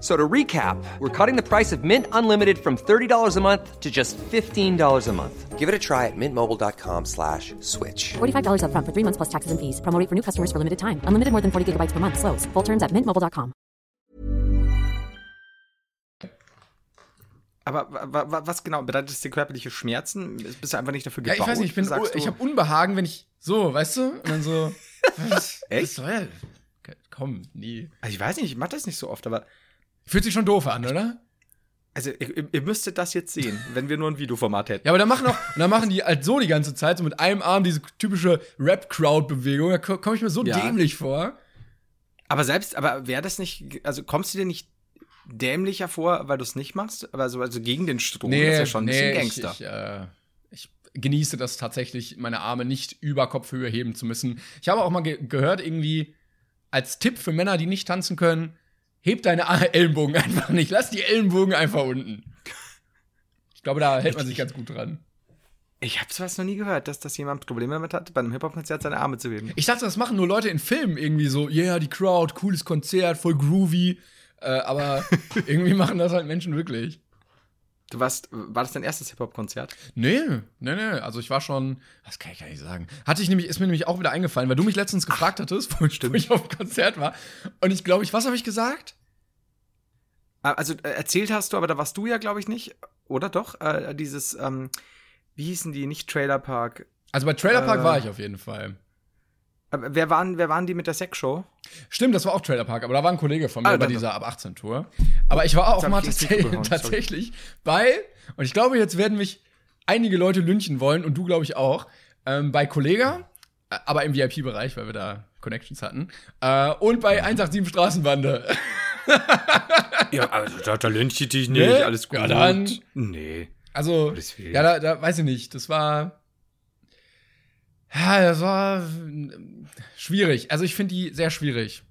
Speaker 3: So to recap, we're cutting the price of Mint Unlimited from $30 a month to just $15 a month. Give it a try at mintmobile.com slash switch.
Speaker 4: $45 upfront for three months plus taxes and fees. Promo rate for new customers for limited time. Unlimited more than 40 gigabytes per month. Slows. Full terms at mintmobile.com.
Speaker 2: Aber wa- wa- was genau bedeutet das dir körperliche Schmerzen? Bist du einfach nicht dafür
Speaker 1: Ja,
Speaker 2: gebaut?
Speaker 1: ich weiß nicht, ich bin,
Speaker 2: sagst
Speaker 1: ich habe Unbehagen, wenn ich so, weißt du? Und dann so, (laughs) was,
Speaker 2: Echt?
Speaker 1: was soll? Komm, nie.
Speaker 2: Also ich weiß nicht, ich mache das nicht so oft, aber
Speaker 1: Fühlt sich schon doof an, oder?
Speaker 2: also ihr, ihr- müsstet das jetzt sehen, wenn wir nur ein Videoformat hätten.
Speaker 1: Ja, aber dann machen auch, dann machen die halt so die ganze Zeit, so mit einem Arm diese typische Rap-Crowd-Bewegung. Da ko- komme ich mir so
Speaker 2: Ja.
Speaker 1: dämlich vor.
Speaker 2: Aber selbst, aber wäre das nicht, also kommst du dir nicht dämlicher vor, weil du es nicht machst? Aber so, also gegen den Strom das ist ja schon ein bisschen Gangster.
Speaker 1: Ich, ich, äh, ich genieße das tatsächlich, meine Arme nicht über Kopfhöhe heben zu müssen. Ich habe auch mal ge gehört, irgendwie als Tipp für Männer, die nicht tanzen können, heb deine (laughs) Ellenbogen einfach nicht. Lass die Ellenbogen einfach unten. Ich glaube, da hält man sich ganz gut dran.
Speaker 2: Ich habe sowas noch nie gehört, dass das jemand Probleme damit hat, bei einem Hip-Hop-Konzert seine Arme zu heben.
Speaker 1: Ich dachte, das machen nur Leute in Filmen irgendwie so, yeah, die Crowd, cooles Konzert, voll groovy. Äh, aber (laughs) irgendwie machen das halt Menschen wirklich.
Speaker 2: Du warst, war das dein erstes Hip-Hop-Konzert?
Speaker 1: Nee, nee, nee. Also ich war schon, das kann ich gar nicht sagen. Hatte ich nämlich, ist mir nämlich auch wieder eingefallen, weil du mich letztens gefragt hattest, wo ich, wo ich auf dem Konzert war. Und ich glaube, ich, was habe ich gesagt?
Speaker 2: Ah, Also äh, erzählt hast du, aber da warst du ja, glaube ich, nicht. Oder doch? Äh, dieses, ähm, wie hießen die? Nicht Trailer Park.
Speaker 1: Also bei Trailer Park
Speaker 2: Äh.
Speaker 1: war ich auf jeden Fall.
Speaker 2: Aber wer waren, wer waren die mit der Sex-Show?
Speaker 1: Stimmt, das war auch Trailer Park, aber da war ein Kollege von mir
Speaker 2: Ah,
Speaker 1: bei dieser Ab 18 Tour. Aber ich war auch mal tatsächlich bei, und ich glaube, jetzt werden mich einige Leute lynchen wollen und du, glaube ich, auch, ähm, bei Kollega, äh, aber im VIP-Bereich, weil wir da Connections hatten, äh, und bei 187 Straßenbande. (laughs)
Speaker 2: Ja, also da, ich dich
Speaker 1: nicht, Nee? alles gut. Ja, dann-
Speaker 2: Nee.
Speaker 1: Also, ja, da, da weiß ich nicht, das war. Ja, das war mm, schwierig. Also, ich finde die sehr schwierig.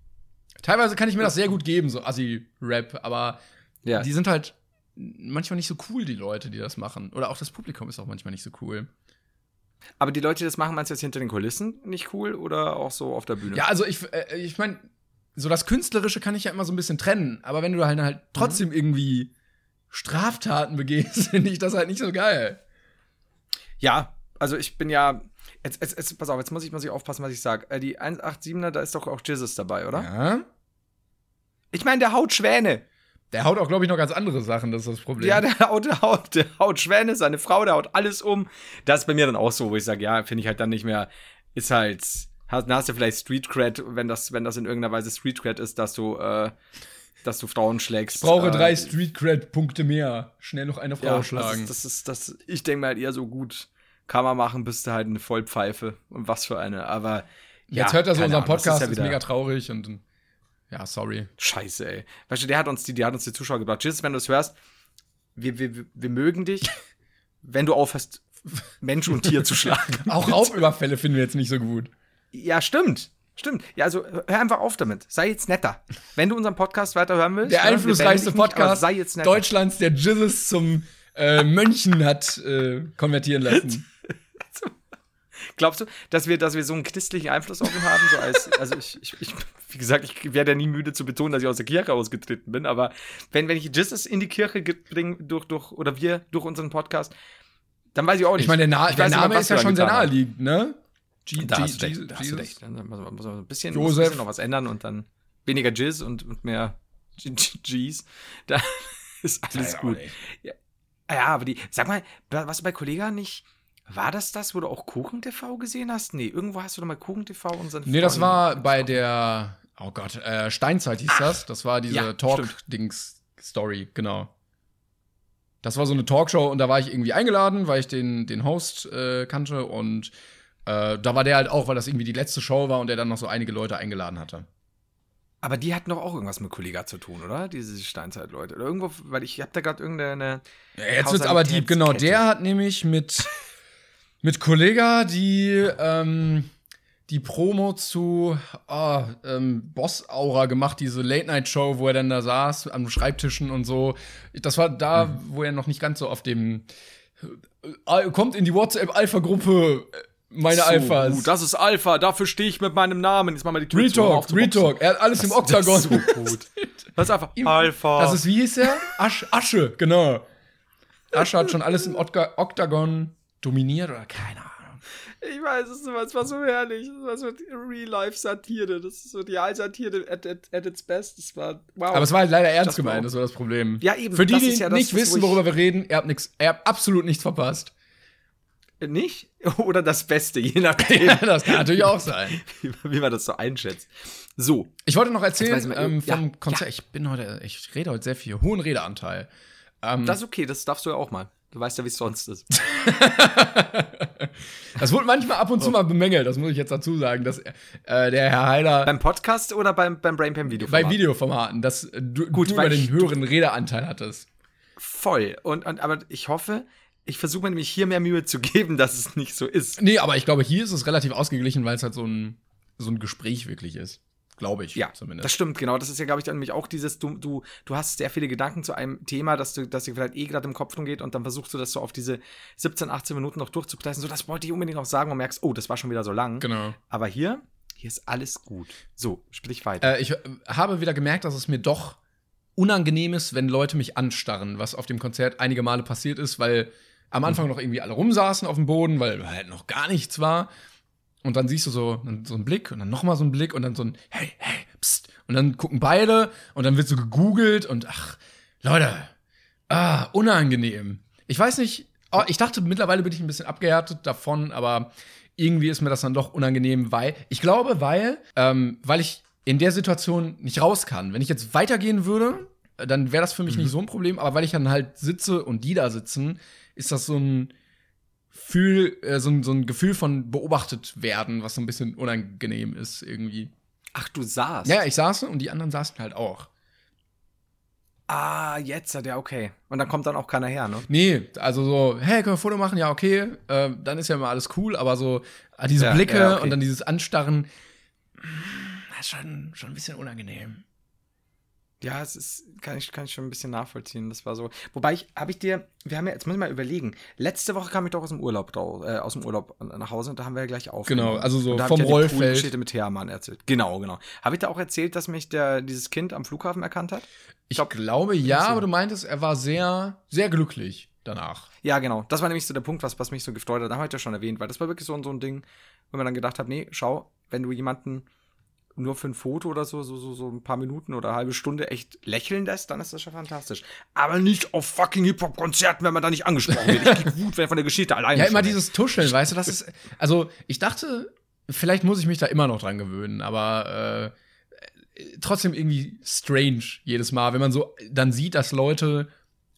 Speaker 1: Teilweise kann ich mir das sehr gut geben, so Assi-Rap, aber
Speaker 2: Ja.
Speaker 1: die sind halt manchmal nicht so cool, die Leute, die das machen. Oder auch das Publikum ist auch manchmal nicht so cool.
Speaker 2: Aber die Leute, die das machen, meinst du jetzt hinter den Kulissen nicht cool oder auch so auf der Bühne?
Speaker 1: Ja, also ich, äh, ich meine, so das Künstlerische kann ich ja immer so ein bisschen trennen, aber wenn du halt, halt trotzdem irgendwie Straftaten begehst, (laughs) finde ich das halt nicht so geil.
Speaker 2: Ja, also ich bin ja. Jetzt, jetzt, jetzt, pass auf, jetzt muss ich, muss ich aufpassen, was ich sage. Äh, die 187er, da ist doch auch Jesus dabei, oder?
Speaker 1: Ja.
Speaker 2: Ich meine, der haut Schwäne.
Speaker 1: Der haut auch, glaube ich, noch ganz andere Sachen, das ist das Problem.
Speaker 2: Ja, der haut, der haut, der haut Schwäne, seine Frau, der haut alles um. Das ist bei mir dann auch so, wo ich sage, ja, finde ich halt dann nicht mehr, ist halt, hast, hast du vielleicht Street Cred, wenn das, wenn das in irgendeiner Weise Street Cred ist, dass du, äh, dass du Frauen schlägst.
Speaker 1: Ich brauche
Speaker 2: äh,
Speaker 1: drei Street Cred Punkte mehr. Schnell noch eine Frau
Speaker 2: ja,
Speaker 1: schlagen.
Speaker 2: Das ist, das ist, das, ich denke mal halt eher so gut, kann man machen, bist du halt eine Vollpfeife. Und was für eine, aber.
Speaker 1: Jetzt
Speaker 2: ja,
Speaker 1: hört er so unseren
Speaker 2: Ahnung,
Speaker 1: Podcast,
Speaker 2: ja
Speaker 1: ist, mega traurig und ja, sorry.
Speaker 2: Scheiße, ey. Weißt du, der hat uns die, der hat uns die Zuschauer gebracht. Jesus, wenn du es hörst, wir, wir, wir mögen dich, (laughs) wenn du aufhörst, Mensch und Tier zu schlagen.
Speaker 1: Auch Raubüberfälle finden wir jetzt nicht so gut.
Speaker 2: Ja, stimmt. Stimmt. Ja, also hör einfach auf damit. Sei jetzt netter. Wenn du unseren Podcast weiter hören willst.
Speaker 1: Der
Speaker 2: ne,
Speaker 1: einflussreichste
Speaker 2: nicht,
Speaker 1: Podcast
Speaker 2: sei jetzt netter.
Speaker 1: Deutschlands, der Jesus zum äh, Mönchen hat äh, konvertieren lassen. (laughs)
Speaker 2: Glaubst du, dass wir, dass wir so einen christlichen Einfluss auf ihn haben? So als, also ich, ich, ich, wie gesagt, ich werde ja nie müde zu betonen, dass ich aus der Kirche ausgetreten bin, aber wenn, wenn ich Jesus in die Kirche bringe, durch, durch, oder wir durch unseren Podcast, dann weiß ich auch nicht.
Speaker 1: Ich meine, der, Na
Speaker 2: Ich
Speaker 1: der
Speaker 2: nicht
Speaker 1: Name
Speaker 2: was
Speaker 1: ist ja schon sehr naheliegend, ne? G
Speaker 2: Da
Speaker 1: G-
Speaker 2: hast du recht, da hast du recht. Dann muss man, muss man ein bisschen,
Speaker 1: Josef.
Speaker 2: ein bisschen noch was ändern und dann weniger Jizz und, und mehr G- Gs. Da (laughs) ist alles
Speaker 1: Ja,
Speaker 2: gut. Ah Ja, aber die, sag mal, was bei Kollega nicht, war das das, wo du auch Kuchen TV gesehen hast? Nee, irgendwo hast du doch mal Kuchen TV unseren
Speaker 1: Nee, das
Speaker 2: Freunden-
Speaker 1: war bei der, oh Gott, äh, Steinzeit hieß das. Das war diese
Speaker 2: ja,
Speaker 1: Talk-Dings-Story, genau. Das war so eine Talkshow und da war ich irgendwie eingeladen, weil ich den, den Host äh, kannte und äh, da war der halt auch, weil das irgendwie die letzte Show war und der dann noch so einige Leute eingeladen hatte.
Speaker 2: Aber die hatten doch auch irgendwas mit Kollega zu tun, oder? Diese Steinzeit-Leute. Oder irgendwo, weil ich hab da gerade irgendeine.
Speaker 1: Ja, jetzt wird's aber deep, genau. Der hat nämlich mit, mit Kollega die, ähm, die Promo zu oh, ähm, Boss Aura gemacht, diese Late-Night-Show, wo er dann da saß, am Schreibtischen und so. Das war da, mhm. wo er noch nicht ganz so auf dem äh, kommt in die WhatsApp-Alpha-Gruppe, äh, meine so, Alphas. Uh,
Speaker 2: das ist Alpha, dafür stehe ich mit meinem Namen. Jetzt mal mal die
Speaker 1: Tür Retalk, Retalk. Er hat alles das, im Oktagon. Das ist so
Speaker 2: gut. Das ist einfach Alpha.
Speaker 1: Das ist, wie hieß er? Asch, Asche, genau. Asche hat schon alles im Oktagon dominiert oder keine Ahnung.
Speaker 2: Ich weiß, es war, es war so herrlich. Es war so Real-Life-Satire. Das ist so die Satire at, at, at, its best. Das war, wow.
Speaker 1: Aber es war halt leider ernst das gemeint, das war das Problem.
Speaker 2: Ja, eben.
Speaker 1: Für die, die ja nicht das, wissen, worüber wir reden, ihr habt, nix, ihr habt absolut nichts verpasst.
Speaker 2: Nicht? (laughs) Oder das Beste, je nachdem.
Speaker 1: ja, das kann natürlich auch sein.
Speaker 2: Wie, (laughs) wie, man das so einschätzt. So.
Speaker 1: Ich wollte noch erzählen ähm, vom ja, Konzert. Ja. Ich bin heute, ich rede heute sehr viel. Hohen Redeanteil.
Speaker 2: Ähm, das ist okay, das darfst du ja auch mal. Du weißt ja, wie es sonst ist. (laughs)
Speaker 1: das wurde manchmal ab und zu oh. mal bemängelt, das muss ich jetzt dazu sagen, dass äh, der Herr Heiler.
Speaker 2: Beim Podcast oder beim, beim Brainpam Video?
Speaker 1: Bei Videoformaten, dass du, Gut, du über den höheren Redeanteil hattest.
Speaker 2: Voll. Und, und aber ich hoffe, ich versuche mir nämlich hier mehr Mühe zu geben, dass es nicht so ist.
Speaker 1: Nee, aber ich glaube, hier ist es relativ ausgeglichen, weil es halt so ein, so ein Gespräch wirklich ist. Glaube ich,
Speaker 2: ja, zumindest. Das stimmt, genau. Das ist ja, glaube ich, dann nämlich auch dieses, du, du, du hast sehr viele Gedanken zu einem Thema, dass du, dass dir vielleicht eh gerade im Kopf rumgeht und dann versuchst du das so auf diese 17, 18 Minuten noch durchzupressen. So, das wollte ich unbedingt noch sagen und merkst, oh, das war schon wieder so lang.
Speaker 1: Genau.
Speaker 2: Aber hier, hier ist alles gut. So, sprich weiter.
Speaker 1: Äh, ich äh, habe wieder gemerkt, dass es mir doch unangenehm ist, wenn Leute mich anstarren, was auf dem Konzert einige Male passiert ist, weil am Anfang noch irgendwie alle rumsaßen auf dem Boden, weil halt noch gar nichts war. Und dann siehst du so, so einen Blick und dann nochmal so einen Blick und dann so ein Hey, hey, pst. Und dann gucken beide und dann wird so gegoogelt und ach, Leute, ah, unangenehm. Ich weiß nicht, oh, ich dachte, mittlerweile bin ich ein bisschen abgehärtet davon, aber irgendwie ist mir das dann doch unangenehm, weil, ich glaube, weil, ähm, weil ich in der Situation nicht raus kann. Wenn ich jetzt weitergehen würde, dann wäre das für mich mhm. nicht so ein Problem, aber weil ich dann halt sitze und die da sitzen, ist das so ein, Gefühl, äh, so, so ein Gefühl von beobachtet werden, was so ein bisschen unangenehm ist irgendwie.
Speaker 2: Ach, du saßt?
Speaker 1: Ja, ich saß und die anderen saßen halt auch.
Speaker 2: Ah, jetzt hat ja okay. Und dann kommt dann auch keiner her, ne?
Speaker 1: Nee, also so, hey, können wir ein Foto machen? Ja, okay. Äh, dann ist ja immer alles cool, aber so ah, diese
Speaker 2: ja,
Speaker 1: Blicke
Speaker 2: ja, okay.
Speaker 1: und dann dieses Anstarren, (clears throat) das ist schon, schon ein bisschen unangenehm.
Speaker 2: Ja, es ist, kann ich, kann ich schon ein bisschen nachvollziehen. Das war so. Wobei ich, habe ich dir, wir haben ja, jetzt muss ich mal überlegen. Letzte Woche kam ich doch aus dem Urlaub, äh, aus dem Urlaub nach Hause und da haben wir ja gleich aufgenommen.
Speaker 1: Genau, also so vom ja Rollfeld.
Speaker 2: mit Hermann erzählt. Genau, genau. Habe ich da auch erzählt, dass mich der, dieses Kind am Flughafen erkannt hat?
Speaker 1: Ich, ich glaube ja, aber du meintest, er war sehr, sehr glücklich danach.
Speaker 2: Ja, genau. Das war nämlich so der Punkt, was, was mich so gefreut hat. Da habe ich ja schon erwähnt, weil das war wirklich so, so ein Ding, wo man dann gedacht hat, nee, schau, wenn du jemanden nur für ein Foto oder so, so, so, so ein paar Minuten oder eine halbe Stunde echt lächeln lässt, dann ist das schon fantastisch. Aber nicht auf fucking Hip-Hop-Konzerten, wenn man da nicht angesprochen wird. Ich krieg (laughs) Wut, wenn von der Geschichte alleine.
Speaker 1: Ja, immer dieses Tuscheln, weißt du, das ist, also ich dachte, vielleicht muss ich mich da immer noch dran gewöhnen, aber äh, trotzdem irgendwie strange jedes Mal, wenn man so dann sieht, dass Leute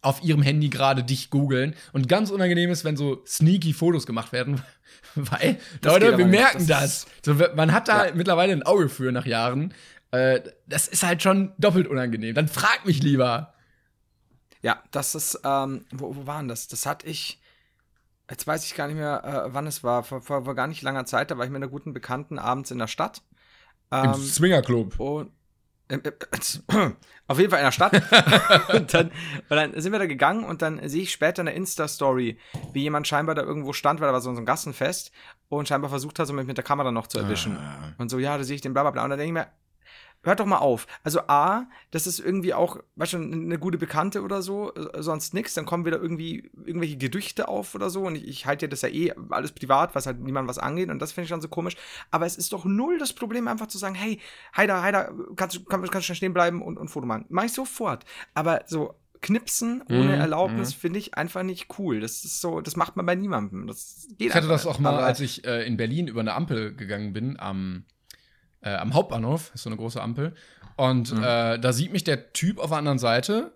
Speaker 1: auf ihrem Handy gerade dich googeln und ganz unangenehm ist, wenn so sneaky Fotos gemacht werden, (laughs) weil das Leute, wir merken das. das. So, man hat da ja. mittlerweile ein Auge für nach Jahren. Äh, das ist halt schon doppelt unangenehm. Dann frag mich lieber.
Speaker 2: Ja, das ist, ähm, wo, wo waren das? Das hatte ich, jetzt weiß ich gar nicht mehr, äh, wann es war, vor, vor, vor, gar nicht langer Zeit, da war ich mit einer guten Bekannten abends in der Stadt.
Speaker 1: Ähm, Im Swingerclub.
Speaker 2: Und auf jeden Fall in der Stadt. (laughs) und, dann, und dann sind wir da gegangen und dann sehe ich später in der Insta-Story, wie jemand scheinbar da irgendwo stand, weil da war so ein Gassenfest und scheinbar versucht hat, so mit, mit der Kamera noch zu erwischen. Ah. Und so, ja, da sehe ich den Blablabla. Und dann denke ich mir, hört doch mal auf. Also A, das ist irgendwie auch, weißt du, eine gute Bekannte oder so, äh, sonst nix, dann kommen wieder irgendwie irgendwelche Gerüchte auf oder so und ich, ich halte ja das ja eh alles privat, was halt niemand was angeht und das finde ich dann so komisch. Aber es ist doch null das Problem, einfach zu sagen, hey, Heider, Heider, kannst du kannst, kannst du stehen bleiben und, und Foto machen. Mach ich sofort. Aber so Knipsen ohne mm, Erlaubnis mm. finde ich einfach nicht cool. Das ist so, das macht man bei niemandem. Das
Speaker 1: geht ich hatte das auch mal, als ich äh, in Berlin über eine Ampel gegangen bin, am äh, am Hauptbahnhof, ist so eine große Ampel. Und mhm. äh, da sieht mich der Typ auf der anderen Seite,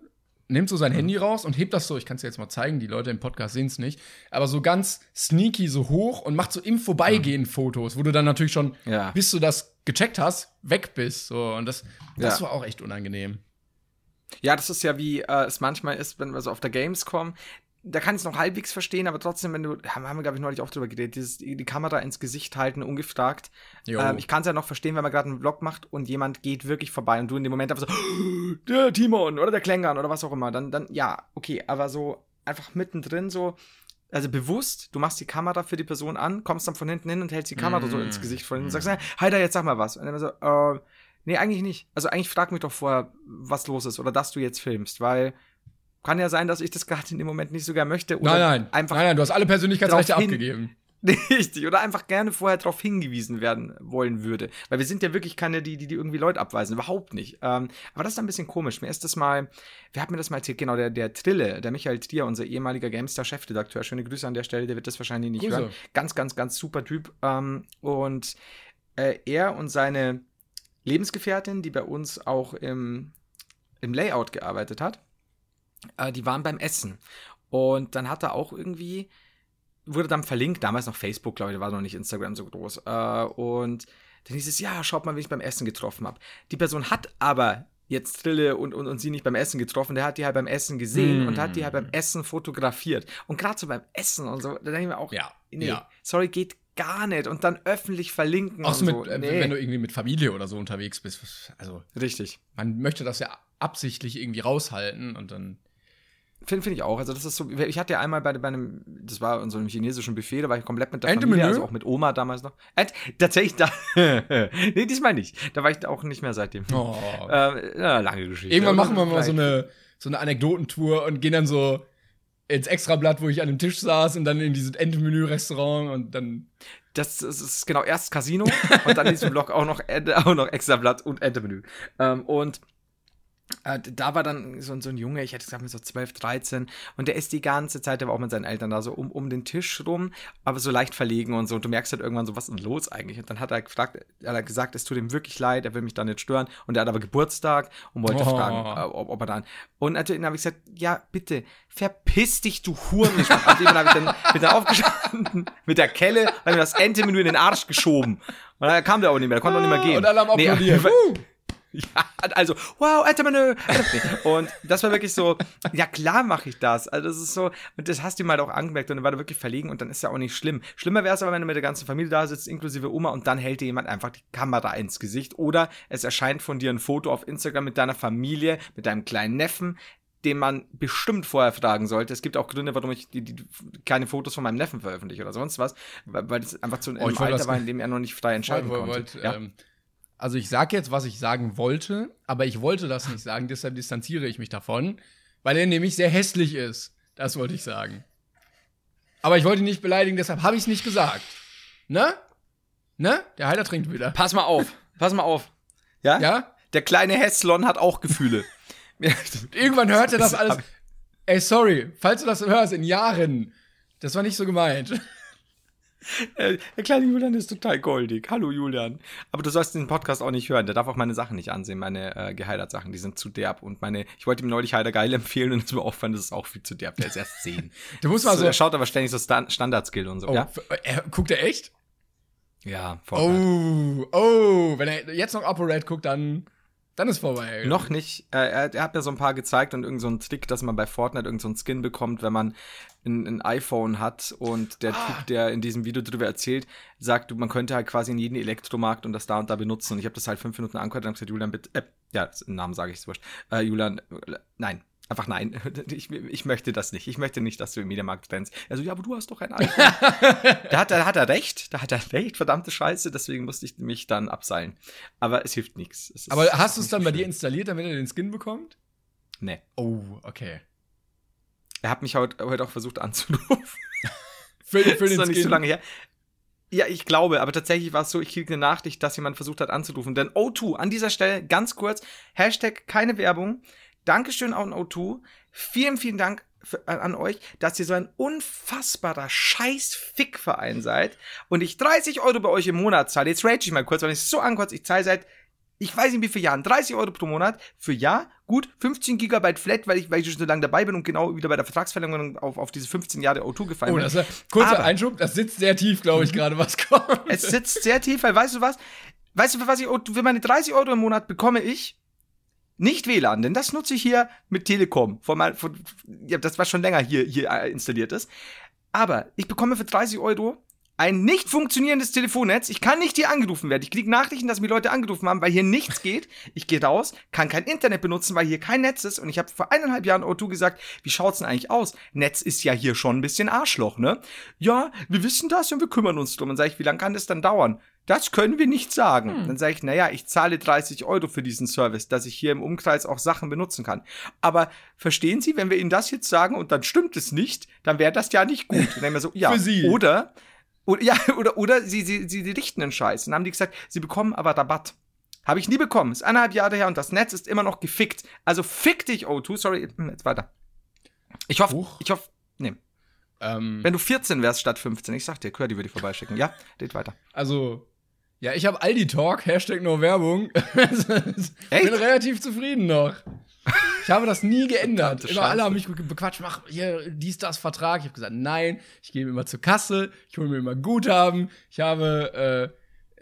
Speaker 1: nimmt so sein mhm. Handy raus und hebt das so, ich kann es dir jetzt mal zeigen, die Leute im Podcast sehen es nicht, aber so ganz sneaky so hoch und macht so im Vorbeigehen mhm. Fotos, wo du dann natürlich schon, ja. bis du das gecheckt hast, weg bist. So. Und das, das ja. war auch echt unangenehm.
Speaker 2: Ja, das ist ja wie äh, es manchmal ist, wenn wir so auf der Gamescom, da kann ich es noch halbwegs verstehen, aber trotzdem, wenn du, haben wir, glaube ich, neulich auch drüber geredet, dieses, die Kamera ins Gesicht halten, ungefragt. Ähm, ich kann es ja noch verstehen, wenn man gerade einen Vlog macht und jemand geht wirklich vorbei und du in dem Moment einfach so, (gasps) der Timon oder der Klängern oder was auch immer, dann, dann, ja, okay, aber so einfach mittendrin so, also bewusst, du machst die Kamera für die Person an, kommst dann von hinten hin und hältst die Kamera so ins Gesicht von hinten und sagst, hey, Heider, jetzt sag mal was. Und dann so, äh, nee, eigentlich nicht. Also eigentlich frag mich doch vorher, was los ist oder dass du jetzt filmst, weil kann ja sein, dass ich das gerade in dem Moment nicht so gern möchte. Oder
Speaker 1: Nein, nein.
Speaker 2: Einfach
Speaker 1: nein, nein, du hast alle Persönlichkeitsrechte abgegeben. (laughs)
Speaker 2: Richtig, oder einfach gerne vorher darauf hingewiesen werden wollen würde. Weil wir sind ja wirklich keine, die, die, die irgendwie Leute abweisen. Überhaupt nicht. Ähm, aber das ist ein bisschen komisch. Mir ist das mal, wer hat mir das mal erzählt? Genau, der, der Trille, der Michael Trier, unser ehemaliger GameStar-Chefredakteur. Schöne Grüße an der Stelle, der wird das wahrscheinlich nicht
Speaker 1: Grüße.
Speaker 2: hören. Ganz, ganz, ganz super Typ. Ähm, und äh, er und seine Lebensgefährtin, die bei uns auch im, im Layout gearbeitet hat, äh, die waren beim Essen. Und dann hat er auch irgendwie, wurde dann verlinkt, damals noch Facebook, glaube ich, da war noch nicht Instagram so groß. Äh, und dann hieß es, ja, schaut mal, wie ich beim Essen getroffen habe. Die Person hat aber jetzt Trille und, und, und sie nicht beim Essen getroffen, der hat die halt beim Essen gesehen
Speaker 1: Hm.
Speaker 2: und hat die halt beim Essen fotografiert. Und gerade so beim Essen und so, da denke ich mir auch,
Speaker 1: Ja,
Speaker 2: nee,
Speaker 1: ja.
Speaker 2: sorry, geht gar nicht. Und dann öffentlich verlinken.
Speaker 1: Auch so
Speaker 2: und
Speaker 1: mit,
Speaker 2: so.
Speaker 1: äh,
Speaker 2: Nee.
Speaker 1: wenn du irgendwie mit Familie oder so unterwegs bist. Also,
Speaker 2: Richtig.
Speaker 1: man möchte das ja absichtlich irgendwie raushalten und dann.
Speaker 2: Finde find ich auch. Also, das ist so. Ich hatte ja einmal bei, bei einem, das war in so einem chinesischen Buffet, da war ich komplett mit der
Speaker 1: Ente
Speaker 2: Familie, also auch mit Oma damals noch. Ent, tatsächlich da. (laughs) nee, diesmal nicht. Da war ich auch nicht mehr seitdem.
Speaker 1: Oh.
Speaker 2: Äh, ja, lange Geschichte.
Speaker 1: Irgendwann machen wir mal so eine, so eine Anekdotentour und gehen dann so ins Extrablatt, wo ich an dem Tisch saß und dann in dieses Entenmenü-Restaurant und dann.
Speaker 2: Das, das ist genau erst Casino und dann in diesem (laughs) Blog auch noch, auch noch Extrablatt und Entemenü. Ähm, und da war dann so, so ein Junge, ich hätte gesagt mit so 12, 13 und der ist die ganze Zeit, der war auch mit seinen Eltern da so um, um den Tisch rum, aber so leicht verlegen und so und du merkst halt irgendwann so, was ist denn los eigentlich? Und dann hat er gefragt, hat er gesagt, es tut ihm wirklich leid, er will mich da nicht stören und er hat aber Geburtstag und wollte
Speaker 1: Oh.
Speaker 2: fragen, äh, ob, ob er dann und natürlich habe ich gesagt, ja, bitte, verpiss dich, du Hurenmischmann. Und dann habe ich dann, bin dann aufgestanden (laughs) mit der Kelle, habe mir das Entemenü in den Arsch geschoben. Und dann kam der auch nicht mehr, der konnte auch nicht mehr gehen.
Speaker 1: Und alle haben
Speaker 2: Nee,
Speaker 1: applaudiert.
Speaker 2: auf- ja, also, wow, Entemenü. Und das war wirklich so, ja klar mache ich das. Also das ist so, und das hast du ihm halt auch angemerkt und dann war er wirklich verlegen und dann ist ja auch nicht schlimm. Schlimmer wäre es aber, wenn du mit der ganzen Familie da sitzt, inklusive Oma, und dann hält dir jemand einfach die Kamera ins Gesicht oder es erscheint von dir ein Foto auf Instagram mit deiner Familie, mit deinem kleinen Neffen, den man bestimmt vorher fragen sollte. Es gibt auch Gründe, warum ich die, die keine Fotos von meinem Neffen veröffentliche oder sonst was, weil, das einfach zu einem
Speaker 1: Oh, ich wollte
Speaker 2: Alter war, in dem er noch nicht frei entscheiden
Speaker 1: Wollt-
Speaker 2: konnte.
Speaker 1: wollt,
Speaker 2: ja?
Speaker 1: ähm, also ich sage jetzt, was ich sagen wollte, aber ich wollte das nicht sagen, deshalb distanziere ich mich davon, weil er nämlich sehr hässlich ist. Das wollte ich sagen. Aber ich wollte ihn nicht beleidigen, deshalb habe ich es nicht gesagt. Ne? Ne? Der Heiler trinkt wieder.
Speaker 2: Pass mal auf, pass mal auf. Ja?
Speaker 1: Ja?
Speaker 2: Der kleine Hesslon hat auch Gefühle. (laughs)
Speaker 1: Irgendwann hört er das
Speaker 2: Das-
Speaker 1: alles. Ey, sorry, falls du das hörst, in Jahren. Das war nicht so gemeint.
Speaker 2: Äh, Der kleine Julian ist total goldig. Hallo Julian. Aber du sollst den Podcast auch nicht hören. Der darf auch meine Sachen nicht ansehen, meine äh, Geheiratssachen. Die sind zu derb. Und meine, ich wollte ihm neulich Heider Geil empfehlen und es mir aufgefallen, das ist auch viel zu derb. Der ist erst 10. (laughs)
Speaker 1: Du musst mal
Speaker 2: so,
Speaker 1: so.
Speaker 2: er schaut aber ständig so Stan Standardskill und so.
Speaker 1: Oh,
Speaker 2: Ja,
Speaker 1: f- er, guckt er echt?
Speaker 2: ja voll.
Speaker 1: Oh, oh. Wenn er jetzt noch ApoRed guckt, dann, dann ist vorbei.
Speaker 2: Noch nicht. Äh, er, er hat mir so ein paar gezeigt und irgend so einen Trick, dass man bei Fortnite irgend so Skin bekommt, wenn man ein, ein iPhone hat und der
Speaker 1: Ah.
Speaker 2: Typ, der in diesem Video drüber erzählt, sagt, man könnte halt quasi in jeden Elektromarkt und das da und da benutzen. Und ich habe das halt fünf Minuten angehört und habe gesagt, Julian, bitte, äh, ja, Namen sage ich, ist wurscht. Äh, Julian, äh, nein. Einfach nein. (laughs) Ich, ich möchte das nicht. Ich möchte nicht, dass du im Mediamarkt rennst. Also, ja, aber du hast doch ein iPhone. (laughs) da, hat, er- da hat er recht. Da hat er recht. Verdammte Scheiße. Deswegen musste ich mich dann abseilen. Aber es hilft nichts.
Speaker 1: Aber hast du es dann
Speaker 2: nicht
Speaker 1: bei dir
Speaker 2: schlimm.
Speaker 1: installiert, damit er den Skin bekommt?
Speaker 2: Nee.
Speaker 1: Oh, okay.
Speaker 2: Er hat mich heute, heute auch versucht anzurufen. (laughs)
Speaker 1: Für, für
Speaker 2: das
Speaker 1: den
Speaker 2: ist noch
Speaker 1: Skin.
Speaker 2: nicht so lange her. Ja, ich glaube, aber tatsächlich war es so, ich kriege eine Nachricht, dass jemand versucht hat anzurufen. Denn O2, an dieser Stelle ganz kurz, Hashtag keine Werbung. Dankeschön an O2. Vielen, vielen Dank für, an, an euch, dass ihr so ein unfassbarer Scheiß-Fick-Verein seid und ich 30 Euro bei euch im Monat zahle. Jetzt rage ich mal kurz, weil ich es so ankotze. Ich zahle seit, ich weiß nicht wie viele Jahren, 30 Euro pro Monat für Jahr. Gut, 15 Gigabyte Flat, weil ich, weil ich schon so lange dabei bin und genau wieder bei der Vertragsverlängerung auf, auf diese 15 Jahre O2 gefallen
Speaker 1: Oh,
Speaker 2: bin.
Speaker 1: das ist ein kurzer
Speaker 2: Aber- Mhm.
Speaker 1: Einschub. Das sitzt sehr tief, glaube ich, gerade, was kommt.
Speaker 2: Es sitzt sehr tief, weil weißt du was? Weißt du, für was ich für meine 30 Euro im Monat bekomme ich Nicht WLAN, denn das nutze ich hier mit Telekom. Von mein, von, ja, das was schon länger hier, hier äh, installiert ist. Aber ich bekomme für 30 Euro ein nicht funktionierendes Telefonnetz. Ich kann nicht hier angerufen werden. Ich kriege Nachrichten, dass mir Leute angerufen haben, weil hier nichts geht. Ich gehe raus, kann kein Internet benutzen, weil hier kein Netz ist. Und ich habe vor eineinhalb Jahren O2 gesagt, wie schaut's denn eigentlich aus? Netz ist ja hier schon ein bisschen Arschloch, ne? Ja, wir wissen das und wir kümmern uns drum. Und sage ich, wie lange kann das dann dauern? Das können wir nicht sagen. Hm. Dann sage ich, naja, ich zahle 30 Euro für diesen Service, dass ich hier im Umkreis auch Sachen benutzen kann. Aber verstehen Sie, wenn wir Ihnen das jetzt sagen und dann stimmt es nicht, dann wäre das ja nicht gut. Und dann wir so, (laughs) ja,
Speaker 1: Für Sie.
Speaker 2: oder oder, ja, (laughs) oder, oder sie, sie, sie, sie richten einen Scheiß. Dann haben die gesagt, sie bekommen aber Rabatt. Habe ich nie bekommen. Ist eineinhalb Jahre her und das Netz ist immer noch gefickt. Also fick dich, O2. Sorry, hm, jetzt weiter. Ich hoffe,
Speaker 1: Huch.
Speaker 2: ich hoffe, nee.
Speaker 1: Ähm,
Speaker 2: Wenn du 14 wärst statt 15, ich sag dir, Curdy würde ich vorbeischicken. Ja, geht weiter.
Speaker 1: also, ja, ich habe Aldi Talk, Hashtag No Werbung. (laughs) ich
Speaker 2: Echt?
Speaker 1: bin relativ zufrieden noch. Ich habe das nie geändert.
Speaker 2: Verdammte
Speaker 1: Immer alle haben mich bequatscht, mach hier dies, das Vertrag. Ich habe gesagt, nein, ich gehe immer zur Kasse, ich hole mir immer Guthaben. Ich habe,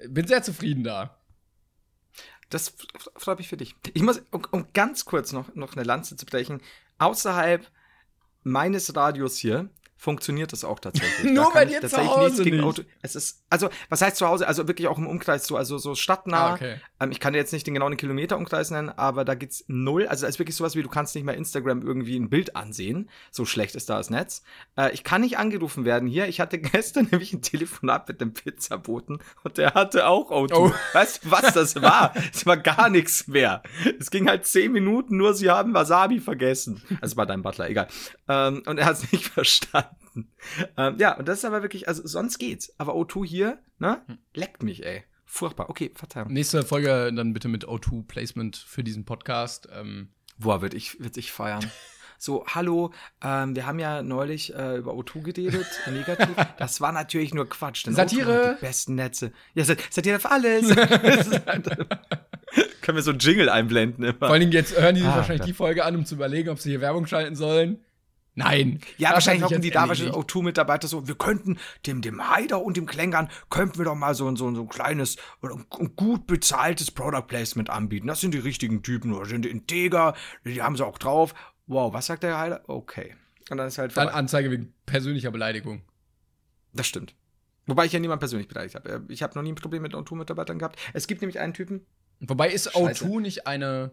Speaker 1: äh, bin sehr zufrieden da.
Speaker 2: Das freut mich für dich. Ich muss, um, um ganz kurz noch, noch eine Lanze zu brechen, außerhalb meines Radios hier funktioniert das auch tatsächlich. (laughs)
Speaker 1: Nur
Speaker 2: Da
Speaker 1: bei dir zu Hause nicht.
Speaker 2: Es ist, also, was heißt zu Hause? Also wirklich auch im Umkreis so, also so stadtnah.
Speaker 1: Ah, okay.
Speaker 2: Ähm, ich kann dir jetzt nicht den genauen Kilometerumkreis nennen, aber da geht's null. Also, es ist wirklich sowas wie, du kannst nicht mehr Instagram irgendwie ein Bild ansehen. So schlecht ist da das Netz. Äh, ich kann nicht angerufen werden hier. Ich hatte (laughs) gestern nämlich ein Telefonat mit dem Pizzaboten und der hatte auch O2.
Speaker 1: Oh.
Speaker 2: Weißt du, was das war? Es war gar nichts mehr. Es ging halt zehn Minuten, nur sie haben Wasabi vergessen. Also war dein Butler, egal. Ähm, und er hat es (laughs) nicht verstanden. Ähm, ja, und das ist aber wirklich, also sonst geht's. Aber O2 hier, ne? Leckt mich, ey. Furchtbar. Okay, Verzeihung.
Speaker 1: Nächste Folge dann bitte mit O2-Placement für diesen Podcast. Ähm,
Speaker 2: Boah, wird ich, wird ich feiern. (laughs) So, hallo, ähm, wir haben ja neulich äh, über O2 geredet, (laughs) negativ. Das war natürlich nur Quatsch.
Speaker 1: Satire.
Speaker 2: O2 hat die besten Netze. Ja, Sat Satire für alles. (laughs) Können wir so einen Jingle einblenden immer.
Speaker 1: vor allen Dingen jetzt hören die sich
Speaker 2: Ah,
Speaker 1: wahrscheinlich
Speaker 2: ja.
Speaker 1: die Folge an, um zu überlegen, ob sie hier Werbung schalten sollen. Nein.
Speaker 2: Ja, wahrscheinlich hocken die da wahrscheinlich
Speaker 1: erledigt.
Speaker 2: O2-Mitarbeiter so, wir könnten dem, dem Haider und dem Klängern, könnten wir doch mal so, ein- so, ein- so ein kleines, oder ein gut bezahltes Product Placement anbieten. Das sind die richtigen Typen, oder sind die integer, die haben sie auch drauf. Wow, was sagt der Haider? Okay. Und dann ist halt
Speaker 1: Dann. Anzeige wegen persönlicher Beleidigung.
Speaker 2: Das stimmt. Wobei ich ja niemand persönlich beleidigt habe. Ich habe noch nie ein Problem mit O2-Mitarbeitern gehabt. Es gibt nämlich einen Typen,
Speaker 1: Wobei ist
Speaker 2: Scheiße.
Speaker 1: O2 nicht eine,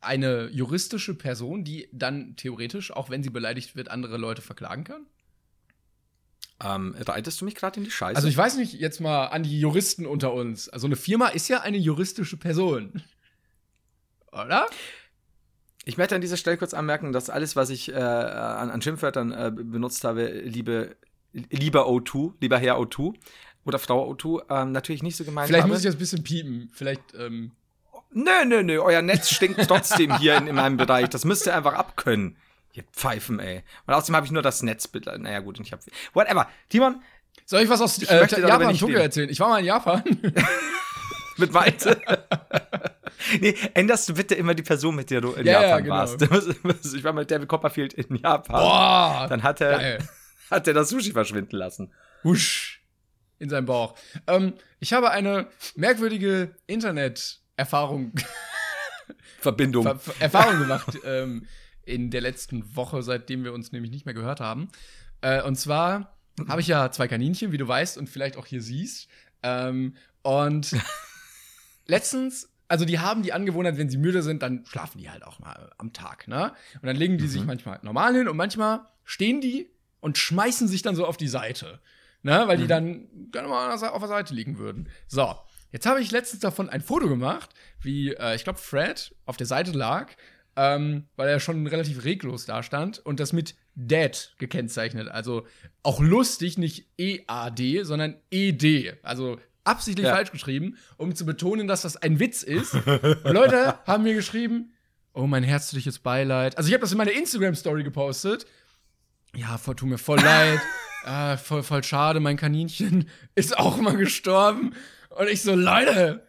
Speaker 1: eine juristische Person, die dann theoretisch, auch wenn sie beleidigt wird, andere Leute verklagen kann?
Speaker 2: ähm, reitest du mich gerade in die Scheiße?
Speaker 1: Also ich weiß nicht, jetzt mal an die Juristen unter uns. Also eine Firma ist ja eine juristische Person. Oder?
Speaker 2: Ich möchte an dieser Stelle kurz anmerken, dass alles, was ich äh, an, an Schimpfwörtern äh, benutzt habe, liebe, lieber O2, lieber Herr O2 oder Frau O2, ähm, natürlich nicht so gemeint
Speaker 1: Vielleicht
Speaker 2: habe.
Speaker 1: muss ich das ein bisschen piepen. Vielleicht, ähm,
Speaker 2: Nö, nö, nö, euer Netz stinkt trotzdem hier in, in meinem Bereich. Das müsst ihr einfach abkönnen. Ihr Pfeifen, ey. Und außerdem habe ich nur das Netz. bitte- Naja, gut, ich habe. Whatever. Timon,
Speaker 1: soll ich was aus
Speaker 2: Ich
Speaker 1: äh, Japan,
Speaker 2: nicht
Speaker 1: Tokio erzählen? Ich war mal in Japan. (laughs)
Speaker 2: mit Weite. (laughs) nee, änderst du bitte immer die Person, mit der du in
Speaker 1: Ja, ja,
Speaker 2: Japan
Speaker 1: genau.
Speaker 2: warst. (laughs) Ich war mit David Copperfield in Japan.
Speaker 1: Boah!
Speaker 2: Dann hat er,
Speaker 1: Geil.
Speaker 2: hat er das Sushi verschwinden lassen.
Speaker 1: Husch. In seinem Bauch. Ähm, ich habe eine merkwürdige Internet-Erfahrung (laughs)
Speaker 2: Verbindung.
Speaker 1: Ver Ver Erfahrung gemacht ähm, in der letzten Woche, seitdem wir uns nämlich nicht mehr gehört haben. Äh, und zwar habe ich ja zwei Kaninchen, wie du weißt und vielleicht auch hier siehst. Ähm, und (laughs) letztens, also die haben die Angewohnheit, wenn sie müde sind, dann schlafen die halt auch mal am Tag, ne? Und dann legen die sich manchmal normal hin und manchmal stehen die und schmeißen sich dann so auf die Seite, ne? Weil die dann gerne mal auf der Seite liegen würden. So. Jetzt habe ich letztens davon ein Foto gemacht, wie, äh, ich glaube, Fred auf der Seite lag, ähm, weil er schon relativ reglos da stand und das mit Dead gekennzeichnet. Also auch lustig, nicht EAD, sondern ED. Also absichtlich
Speaker 2: Ja.
Speaker 1: falsch geschrieben, um zu betonen, dass das ein Witz ist. Und Leute (laughs) haben mir geschrieben, oh, mein herzliches Beileid. Also ich habe das in meiner Instagram-Story gepostet. Ja, voll, tut mir voll (laughs) leid. äh, voll, voll schade, mein Kaninchen ist auch mal gestorben. Und ich so, Leute,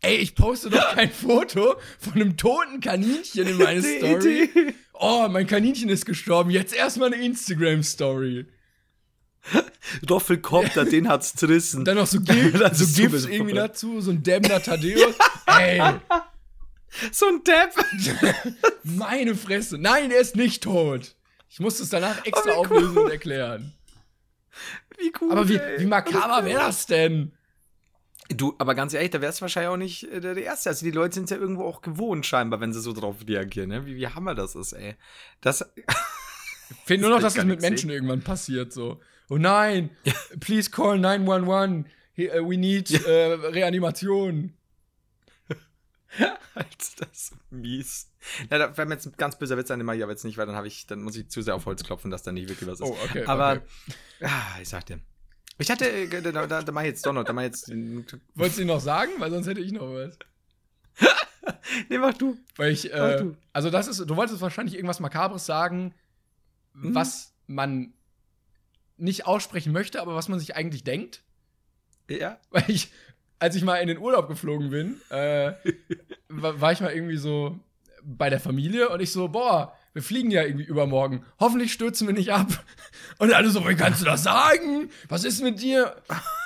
Speaker 1: ey, ich poste doch (laughs) kein Foto von einem toten Kaninchen in meine (laughs) Story. Oh, mein Kaninchen ist gestorben. Jetzt erstmal eine Instagram-Story.
Speaker 2: Roffelkopter, den hat's zerrissen.
Speaker 1: Dann noch so, (laughs) Gif, so
Speaker 2: sowieso
Speaker 1: irgendwie
Speaker 2: verrückt.
Speaker 1: dazu, so ein dämmender Thaddeus. ey,
Speaker 2: So ein Depp.
Speaker 1: Meine Fresse. Nein, er ist nicht tot. Ich musste es danach extra
Speaker 2: cool.
Speaker 1: auflösen und erklären.
Speaker 2: Wie cool.
Speaker 1: Aber wie,
Speaker 2: ey.
Speaker 1: wie makaber wäre das denn?
Speaker 2: Du, aber ganz ehrlich, da wärst du wahrscheinlich auch nicht äh, der, der Erste. Also die Leute sind ja irgendwo auch gewohnt, scheinbar, wenn sie so drauf reagieren, ne? Wie, wie hammer das ist, ey. Das.
Speaker 1: Fehlt nur noch,
Speaker 2: Das (laughs)
Speaker 1: dass es
Speaker 2: kann
Speaker 1: mit Menschen irgendwann passiert, so. Oh nein, (laughs) please call 911. He- uh, We need äh, Reanimation. (laughs)
Speaker 2: Als das mies. Na, da wäre mir jetzt ein ganz böser Witz an, ich aber jetzt nicht, weil dann habe ich, dann muss ich zu sehr auf Holz klopfen, dass da nicht wirklich was ist.
Speaker 1: Oh, okay,
Speaker 2: Aber,
Speaker 1: okay.
Speaker 2: ah, ich sag dir. Ich hatte, äh, da, da, da mach ich jetzt Donald, da mach ich jetzt.
Speaker 1: Wolltest du ihn noch sagen? Weil sonst hätte ich noch was. (laughs)
Speaker 2: Nee, mach du.
Speaker 1: Weil ich,
Speaker 2: Mach
Speaker 1: äh,
Speaker 2: du.
Speaker 1: also das ist, du wolltest wahrscheinlich irgendwas Makabres sagen,
Speaker 2: Mhm.
Speaker 1: was man nicht aussprechen möchte, aber was man sich eigentlich denkt.
Speaker 2: Ja.
Speaker 1: Weil ich, als ich mal in den Urlaub geflogen bin, äh, (laughs) war, war ich mal irgendwie so bei der Familie und ich so, boah, wir fliegen ja irgendwie übermorgen. Hoffentlich stürzen wir nicht ab. Und alle so, wie kannst du das sagen? Was ist mit dir?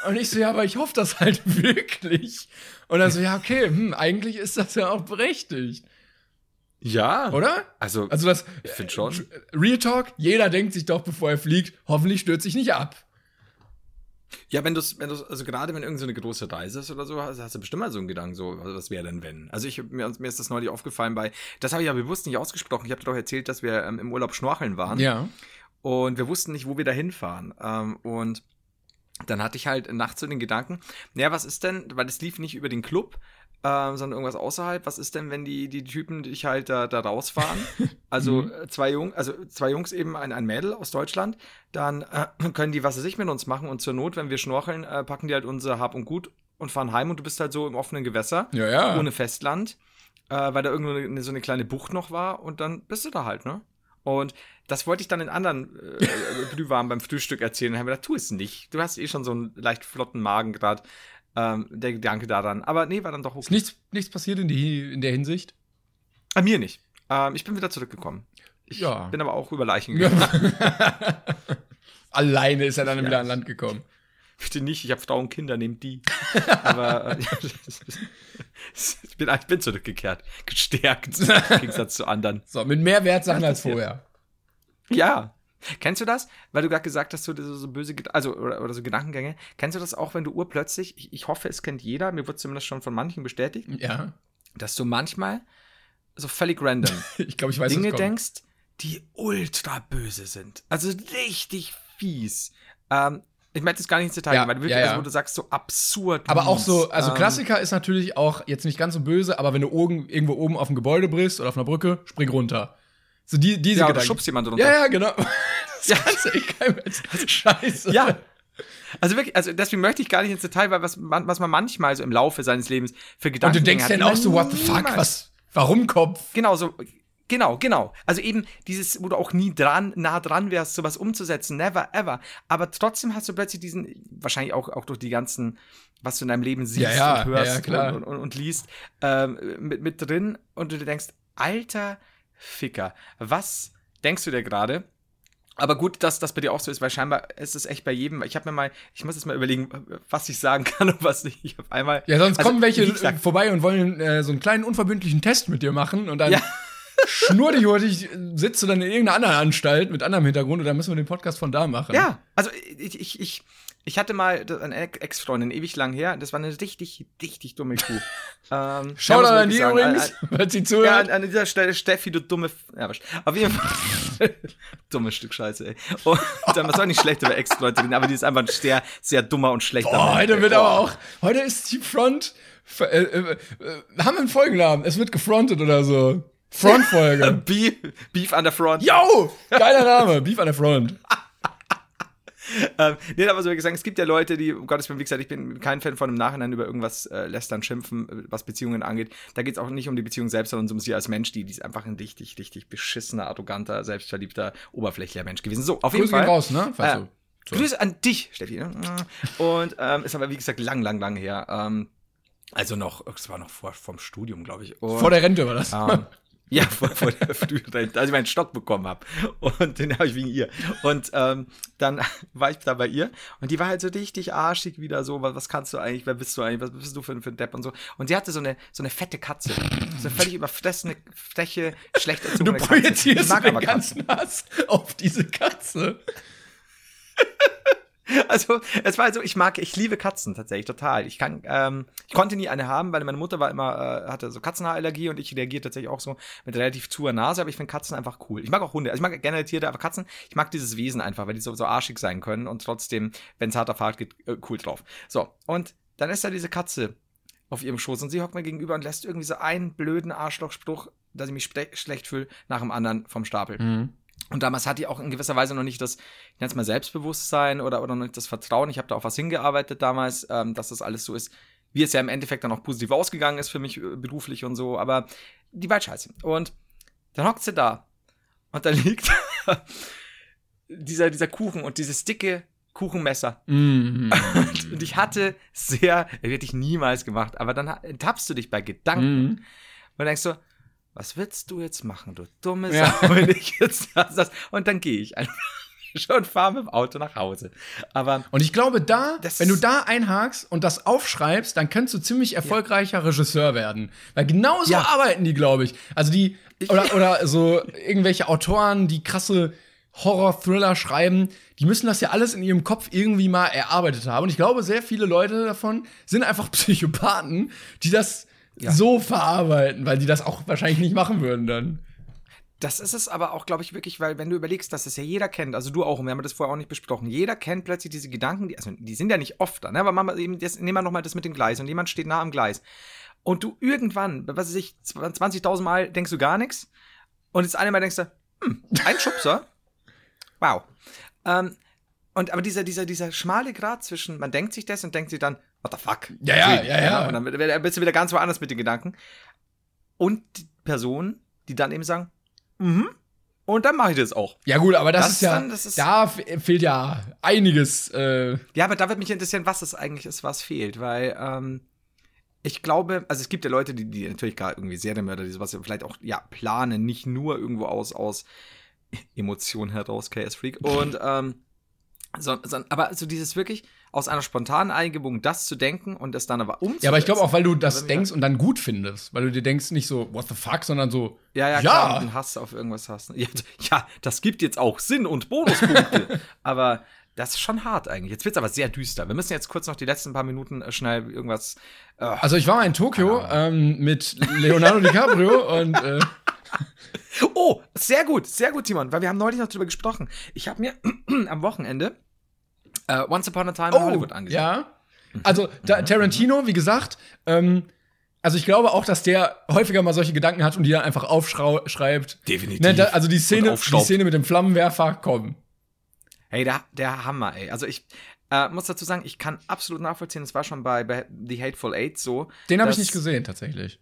Speaker 1: Und ich so, ja, aber ich hoffe das halt (laughs) wirklich. Und dann so, ja, okay, hm, eigentlich ist das ja auch berechtigt.
Speaker 2: Ja.
Speaker 1: Oder?
Speaker 2: Also,
Speaker 1: Also das
Speaker 2: ich finde schon.
Speaker 1: Real Talk, jeder denkt sich doch, bevor er fliegt, hoffentlich stürzt sich nicht ab.
Speaker 2: Ja, wenn du wenn also gerade wenn irgend so eine große Reise ist oder so, hast, hast du bestimmt mal so einen Gedanken, so, was wäre denn wenn? Also ich, mir, mir ist das neulich aufgefallen bei, das habe ich ja bewusst nicht ausgesprochen. Ich habe dir doch erzählt, dass wir ähm, im Urlaub schnorcheln waren.
Speaker 1: Ja.
Speaker 2: Und wir wussten nicht, wo wir da hinfahren. Ähm, und dann hatte ich halt nachts so den Gedanken, naja, was ist denn, weil es lief nicht über den Club, ähm, sondern irgendwas außerhalb, was ist denn, wenn die, die Typen dich halt da, da rausfahren? (laughs) Also äh, zwei Jungs, also zwei Jungs eben, ein, ein Mädel aus Deutschland, dann äh, (clears throat) können die, was weiß ich, mit uns machen und zur Not, wenn wir schnorcheln, äh, packen die halt unser Hab und Gut und fahren heim und du bist halt so im offenen Gewässer,
Speaker 1: Ja, ja.
Speaker 2: ohne Festland, äh, weil da irgendwo eine, so eine kleine Bucht noch war und dann bist du da halt, ne? Und das wollte ich dann in anderen äh, (laughs) Brühwarmen beim Frühstück erzählen und haben gedacht, tu es nicht. Du hast eh schon so einen leicht flotten Magen gerade. Ähm, der Gedanke daran. Aber nee, war dann doch
Speaker 1: Ist
Speaker 2: okay.
Speaker 1: nichts, nichts passiert in, die, in der Hinsicht?
Speaker 2: An mir nicht. Ähm, ich bin wieder zurückgekommen. Ich
Speaker 1: Ja.
Speaker 2: bin aber auch über Leichen gegangen. (laughs)
Speaker 1: Alleine ist er dann wieder an Land gekommen.
Speaker 2: Bitte nicht, ich habe Frauen und Kinder, nehmt die. aber äh, (laughs) ich, bin, ich bin zurückgekehrt. Gestärkt. (laughs) Im Gegensatz zu anderen.
Speaker 1: So, mit mehr Wertsachen
Speaker 2: Ja,
Speaker 1: als vorher.
Speaker 2: Ja. Kennst du das? Weil du gerade gesagt hast, so, so, so böse, also, oder, oder so Gedankengänge. Kennst du das auch, wenn du urplötzlich, ich, ich hoffe, es kennt jeder, mir wird zumindest schon von manchen bestätigt,
Speaker 1: Ja.
Speaker 2: dass du manchmal so völlig random (laughs)
Speaker 1: Ich glaube, ich weiß,
Speaker 2: Dinge denkst, die ultra böse sind. Also richtig fies. Ähm, ich möchte jetzt gar nicht ins Detail
Speaker 1: Ja,
Speaker 2: gehen, weil du wirklich,
Speaker 1: ja, ja.
Speaker 2: also, wo du sagst, so absurd.
Speaker 1: Aber auch
Speaker 2: mies.
Speaker 1: so, also
Speaker 2: Ähm,
Speaker 1: Klassiker ist natürlich auch jetzt nicht ganz so böse, aber wenn du irgendwo oben auf dem Gebäude bist oder auf einer Brücke, spring runter. So die, diese
Speaker 2: Ja, oder
Speaker 1: Gedanken.
Speaker 2: schubst jemand runter.
Speaker 1: Ja, (laughs) ja, genau. Das kannst du echt keinem. (laughs) Scheiße.
Speaker 2: Ja. Also wirklich, also deswegen möchte ich gar nicht ins Detail, weil was man, was man manchmal so im Laufe seines Lebens für
Speaker 1: Und
Speaker 2: Gedanken
Speaker 1: du denkst
Speaker 2: hat,
Speaker 1: dann auch so, what the fuck, was, warum Kopf?
Speaker 2: Genau, so, genau, genau. Also eben dieses, wo du auch nie dran, nah dran wärst, sowas umzusetzen, never ever. Aber trotzdem hast du plötzlich diesen, wahrscheinlich auch, auch durch die ganzen, was du in deinem Leben siehst
Speaker 1: Ja, ja,
Speaker 2: und hörst
Speaker 1: ja, ja.
Speaker 2: Und, und, und liest, ähm, mit, mit drin und du denkst, alter Ficker, was denkst du dir gerade? Aber gut, dass das bei dir auch so ist, weil scheinbar ist es echt bei jedem. Ich habe mir mal, ich muss jetzt mal überlegen, was ich sagen (laughs) kann und was nicht. Ich habe einmal.
Speaker 1: Ja, sonst
Speaker 2: Also,
Speaker 1: kommen welche
Speaker 2: gesagt-
Speaker 1: vorbei und wollen äh, so einen kleinen unverbindlichen Test mit dir machen und dann
Speaker 2: Ja. (laughs)
Speaker 1: schnurrdig sitzt du dann in irgendeiner anderen Anstalt mit anderem Hintergrund und dann müssen wir den Podcast von da machen.
Speaker 2: Ja, also ich, ich, ich, ich hatte mal eine Ex-Freundin, ewig lang her, das war eine richtig, richtig dumme Kuh. (laughs) ähm,
Speaker 1: Schau
Speaker 2: ja,
Speaker 1: da an die
Speaker 2: sagen,
Speaker 1: übrigens, weil sie
Speaker 2: Ja,
Speaker 1: zuhört.
Speaker 2: an, an dieser Stelle, Steffi, du dumme. F ja, was- auf jeden Fall. (laughs) Dummes Stück Scheiße, ey. Und (laughs) dann, was war nicht schlecht über Ex-Freundin, aber die ist einfach ein sehr, sehr dummer und schlechter
Speaker 1: Boah,
Speaker 2: Mensch,
Speaker 1: heute wird
Speaker 2: Boah.
Speaker 1: aber auch, heute ist die Front, äh, äh, äh, haben wir einen Folgennamen, es wird gefrontet oder so. Frontfolge.
Speaker 2: Beef, Beef an der Front.
Speaker 1: Yo, geiler Name, Beef an der Front. (laughs)
Speaker 2: Ähm, nee, aber so wie gesagt, es gibt ja Leute, die, um Gottes Willen, wie gesagt, ich bin kein Fan von im Nachhinein über irgendwas äh, lästern, schimpfen, äh, was Beziehungen angeht. Da geht es auch nicht um die Beziehung selbst, sondern um sie als Mensch, die, die ist einfach ein richtig, richtig beschissener, arroganter, selbstverliebter, oberflächlicher Mensch gewesen. So, auf jeden
Speaker 1: Grüße gehen
Speaker 2: Fall.
Speaker 1: raus, ne? Falls
Speaker 2: Äh,
Speaker 1: du- so.
Speaker 2: Grüße an dich, Steffi. Ne? Und ähm, ist aber, wie gesagt, lang, lang, lang her. Ähm, also noch, es war noch vor, vom Studium, glaube ich. Und,
Speaker 1: Vor der Rente war das.
Speaker 2: ähm, Ja, vor, vor der Tür, als ich meinen Stock bekommen habe. Und den habe ich wegen ihr. Und ähm, dann (laughs) war ich da bei ihr und die war halt so richtig arschig wieder so, was, was kannst du eigentlich, wer bist du eigentlich, was bist du für, für ein Depp und so. Und sie hatte so eine, so eine fette Katze. So eine völlig überfressene, freche, schlecht
Speaker 1: erzogene
Speaker 2: Katze.
Speaker 1: Du projizierst den
Speaker 2: aber
Speaker 1: ganzen Hass auf diese Katze. (laughs)
Speaker 2: Also, es war so, ich mag, ich liebe Katzen tatsächlich total. Ich kann, ähm, ich konnte nie eine haben, weil meine Mutter war immer, äh, hatte so Katzenhaarallergie und ich reagiere tatsächlich auch so mit relativ zuer Nase, aber ich finde Katzen einfach cool. Ich mag auch Hunde, also ich mag generell Tiere, aber Katzen, ich mag dieses Wesen einfach, weil die so, so arschig sein können und trotzdem, wenn es hart auf hart geht, äh, cool drauf. So, und dann ist da diese Katze auf ihrem Schoß und sie hockt mir gegenüber und lässt irgendwie so einen blöden Arschlochspruch, dass ich mich schlecht fühle, nach dem anderen vom Stapel.
Speaker 1: Mhm.
Speaker 2: Und damals hatte ich auch in gewisser Weise noch nicht das, ich nenne es mal Selbstbewusstsein oder, oder noch nicht das Vertrauen. Ich habe da auch was hingearbeitet damals, ähm, dass das alles so ist, wie es ja im Endeffekt dann auch positiv ausgegangen ist für mich äh, beruflich und so. Aber die war scheiße. Und dann hockt sie da und da (laughs) liegt dieser, dieser Kuchen und dieses dicke Kuchenmesser.
Speaker 1: Mhm.
Speaker 2: Und, und ich hatte sehr, das hätte ich niemals gemacht, aber dann tappst du dich bei Gedanken
Speaker 1: Mhm.
Speaker 2: und denkst so, was willst du jetzt machen, du dumme
Speaker 1: Ja.
Speaker 2: Sau, (laughs) wenn ich jetzt das, das und dann gehe ich einfach (laughs) schon fahre mit dem Auto nach Hause. Aber
Speaker 1: Und ich glaube, da, wenn du da einhakst und das aufschreibst, dann kannst du ziemlich erfolgreicher Regisseur werden. Weil genau so
Speaker 2: Ja.
Speaker 1: arbeiten die, glaube ich. Also die, oder, oder so irgendwelche Autoren, die krasse Horror-Thriller schreiben, die müssen das ja alles in ihrem Kopf irgendwie mal erarbeitet haben. Und ich glaube, sehr viele Leute davon sind einfach (laughs) Psychopathen, die das
Speaker 2: Ja.
Speaker 1: so verarbeiten, weil die das auch wahrscheinlich nicht machen würden dann.
Speaker 2: das ist es aber auch, glaube ich, wirklich, weil wenn du überlegst, dass es ja jeder kennt, also du auch, und wir haben das vorher auch nicht besprochen, jeder kennt plötzlich diese Gedanken, die, also die sind ja nicht oft da, ne? aber machen wir eben, das, nehmen wir nochmal das mit dem Gleis und jemand steht nah am Gleis. Und du irgendwann, was weiß ich, 20.000 Mal denkst du gar nichts und das eine Mal denkst du, hm, ein Schubser, wow. Ähm, und aber dieser, dieser, dieser schmale Grad zwischen, man denkt sich das und denkt sich dann, what the fuck?
Speaker 1: Ja, ja, ja, ja.
Speaker 2: Und dann bist du wieder ganz woanders mit den Gedanken. Und die Personen, die dann eben sagen, mhm, und dann mache ich das auch.
Speaker 1: Ja gut, aber das,
Speaker 2: Das
Speaker 1: ist ja,
Speaker 2: dann- das ist-
Speaker 1: da fehlt ja einiges. Äh,
Speaker 2: Ja, aber da wird mich interessieren, was es eigentlich ist, was fehlt, weil ähm, ich glaube, also es gibt ja Leute, die, die natürlich gerade irgendwie Serienmörder, die sowas vielleicht auch ja planen, nicht nur irgendwo aus aus Emotionen heraus, KS Freak und ähm, so, so, aber so dieses wirklich aus einer spontanen Eingebung das zu denken und das dann aber umzusetzen.
Speaker 1: Ja, aber ich glaube auch, weil du das denkst und dann gut findest. Weil du dir denkst, nicht so, what the fuck, sondern so,
Speaker 2: Ja, ja,
Speaker 1: Ja.
Speaker 2: klar, und Hass auf irgendwas hast. Ja, (laughs) ja, das gibt jetzt auch Sinn und Bonuspunkte. (laughs) aber das ist schon hart eigentlich. Jetzt wird's aber sehr düster. Wir müssen jetzt kurz noch die letzten paar Minuten äh, schnell irgendwas. Äh,
Speaker 1: Also ich war mal in Tokio ähm, mit Leonardo DiCaprio (laughs) und äh,
Speaker 2: Oh, sehr gut, sehr gut, Timon, weil wir haben neulich noch drüber gesprochen. Ich habe mir (clears throat) am Wochenende äh, Once Upon a Time in Hollywood angesehen.
Speaker 1: Oh, ja. Also da, Tarantino, wie gesagt, ähm, also ich glaube auch, dass der häufiger mal solche Gedanken hat und die dann einfach aufschreibt.
Speaker 2: Definitiv.
Speaker 1: Ne, da, also die Szene, die. Szene mit dem Flammenwerfer, komm.
Speaker 2: Hey, der, der Hammer, ey. Also ich äh, muss dazu sagen, ich kann absolut nachvollziehen, es war schon bei, bei The Hateful Eight so.
Speaker 1: Den habe ich nicht gesehen, tatsächlich.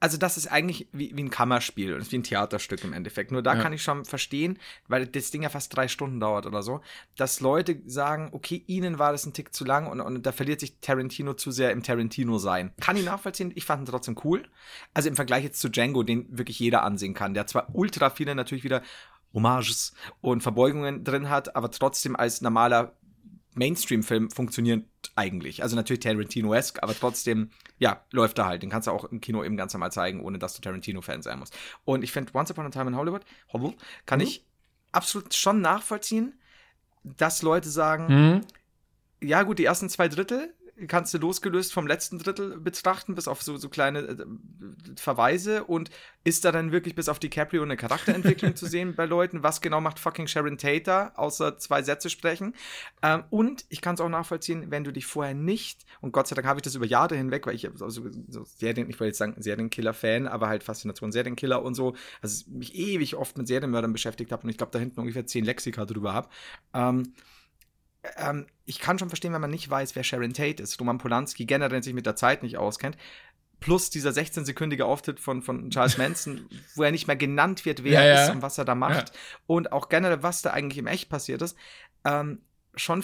Speaker 2: Also das ist eigentlich wie, wie ein Kammerspiel und wie ein Theaterstück im Endeffekt. Nur da
Speaker 1: Ja.
Speaker 2: kann ich schon verstehen, weil das Ding ja fast drei Stunden dauert oder so, dass Leute sagen, okay, ihnen war das ein Tick zu lang und, und da verliert sich Tarantino zu sehr im Tarantino-Sein. Kann ich nachvollziehen, ich fand ihn trotzdem cool. Also im Vergleich jetzt zu Django, den wirklich jeder ansehen kann, der zwar ultra viele natürlich wieder Hommages und Verbeugungen drin hat, aber trotzdem als normaler Mainstream-Film funktioniert eigentlich. Also natürlich Tarantino-esque, aber trotzdem, ja, läuft da halt. Den kannst du auch im Kino eben ganz normal zeigen, ohne dass du Tarantino-Fan sein musst. Und ich finde, Once Upon a Time in Hollywood, Hollywood kann ich absolut schon nachvollziehen, dass Leute sagen,
Speaker 1: Mhm.
Speaker 2: ja gut, die ersten zwei Drittel kannst du losgelöst vom letzten Drittel betrachten, bis auf so, so kleine äh, Verweise und ist da dann wirklich bis auf DiCaprio eine Charakterentwicklung zu sehen bei Leuten? Was genau macht fucking Sharon Tate da, außer zwei Sätze sprechen? Ähm, und ich kann es auch nachvollziehen, wenn du dich vorher nicht, und Gott sei Dank habe ich das über Jahre hinweg, weil ich so, so Serien, ich wollte jetzt sagen Serienkiller-Fan, aber halt Faszination Serienkiller und so, also mich ewig oft mit Serienmördern beschäftigt habe und ich glaube da hinten ungefähr zehn Lexika drüber habe. Ähm, ähm, ich kann schon verstehen, wenn man nicht weiß, wer Sharon Tate ist, Roman Polanski generell sich mit der Zeit nicht auskennt. Plus dieser 16-sekündige Auftritt von, von Charles (laughs) Manson, wo er nicht mehr genannt wird, wer
Speaker 1: Ja,
Speaker 2: er
Speaker 1: ja.
Speaker 2: ist und was er da macht. Und auch generell, was da eigentlich im Echt passiert ist. Ähm, schon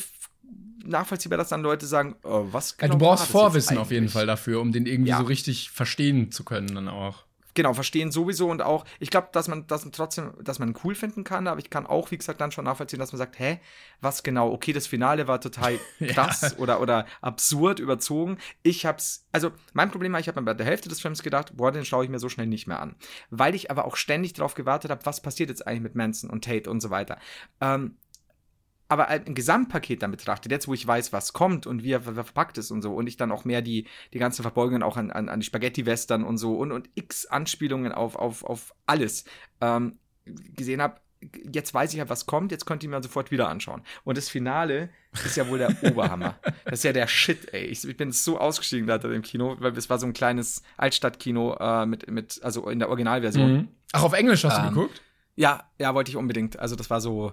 Speaker 2: nachvollziehbar, dass dann Leute sagen, oh, was
Speaker 1: Ja,
Speaker 2: genau
Speaker 1: du brauchst Vorwissen auf jeden? Fall dafür, um den irgendwie
Speaker 2: Ja.
Speaker 1: so richtig verstehen zu können dann auch.
Speaker 2: Genau, verstehen sowieso und auch, ich glaube, dass man das trotzdem, dass man cool finden kann, aber ich kann auch, wie gesagt, dann schon nachvollziehen, dass man sagt, hä, was genau? Okay, das Finale war total (laughs) krass oder, oder absurd überzogen. Ich hab's, also mein Problem war, ich habe mir bei der Hälfte des Films gedacht, boah, den schaue ich mir so schnell nicht mehr an. Weil ich aber auch ständig darauf gewartet habe, was passiert jetzt eigentlich mit Manson und Tate und so weiter. Ähm, aber ein Gesamtpaket dann betrachtet, jetzt wo ich weiß, was kommt und wie er ver- verpackt ist und so, und ich dann auch mehr die, die ganzen Verbeugungen auch an, an, an die Spaghetti-Western und so und, und x Anspielungen auf, auf, auf alles ähm, gesehen habe, jetzt weiß ich ja, was kommt, jetzt könnt ihr mir sofort wieder anschauen. Und das Finale ist ja wohl der (laughs) Oberhammer. Das ist ja der Shit, ey. Ich, ich bin so ausgestiegen da im Kino, weil es war so ein kleines Altstadtkino äh, mit, mit, also in der Originalversion.
Speaker 1: Ach, auf Englisch hast du
Speaker 2: Ähm,
Speaker 1: geguckt?
Speaker 2: Ja, ja, wollte ich unbedingt. Also das war so,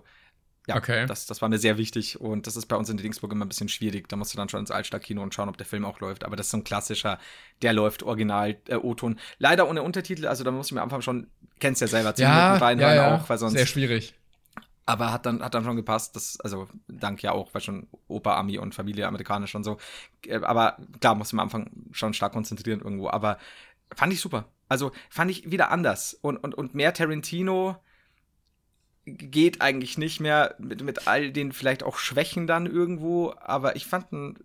Speaker 2: ja,
Speaker 1: Okay.
Speaker 2: das, das war mir sehr wichtig und das ist bei uns in Dingsburg immer ein bisschen schwierig. Da musst du dann schon ins Altstadtkino und schauen, ob der Film auch läuft. Aber das ist so ein klassischer, der läuft original äh, O-Ton. Leider ohne Untertitel, also da muss ich mir am Anfang schon, kennst ja selber, zehn
Speaker 1: Ja,
Speaker 2: Minuten
Speaker 1: ja,
Speaker 2: reinhören
Speaker 1: ja.
Speaker 2: auch, weil sonst.
Speaker 1: Sehr schwierig.
Speaker 2: aber hat dann, hat dann schon gepasst. Das, also dank ja auch, weil schon Opa, Ami und Familie amerikanisch und so. Äh, Aber klar, muss man am Anfang schon stark konzentrieren irgendwo. Aber fand ich super. Also fand ich wieder anders. Und, und, und mehr Tarantino geht eigentlich nicht mehr mit, mit all den vielleicht auch Schwächen dann irgendwo. Aber ich fand ihn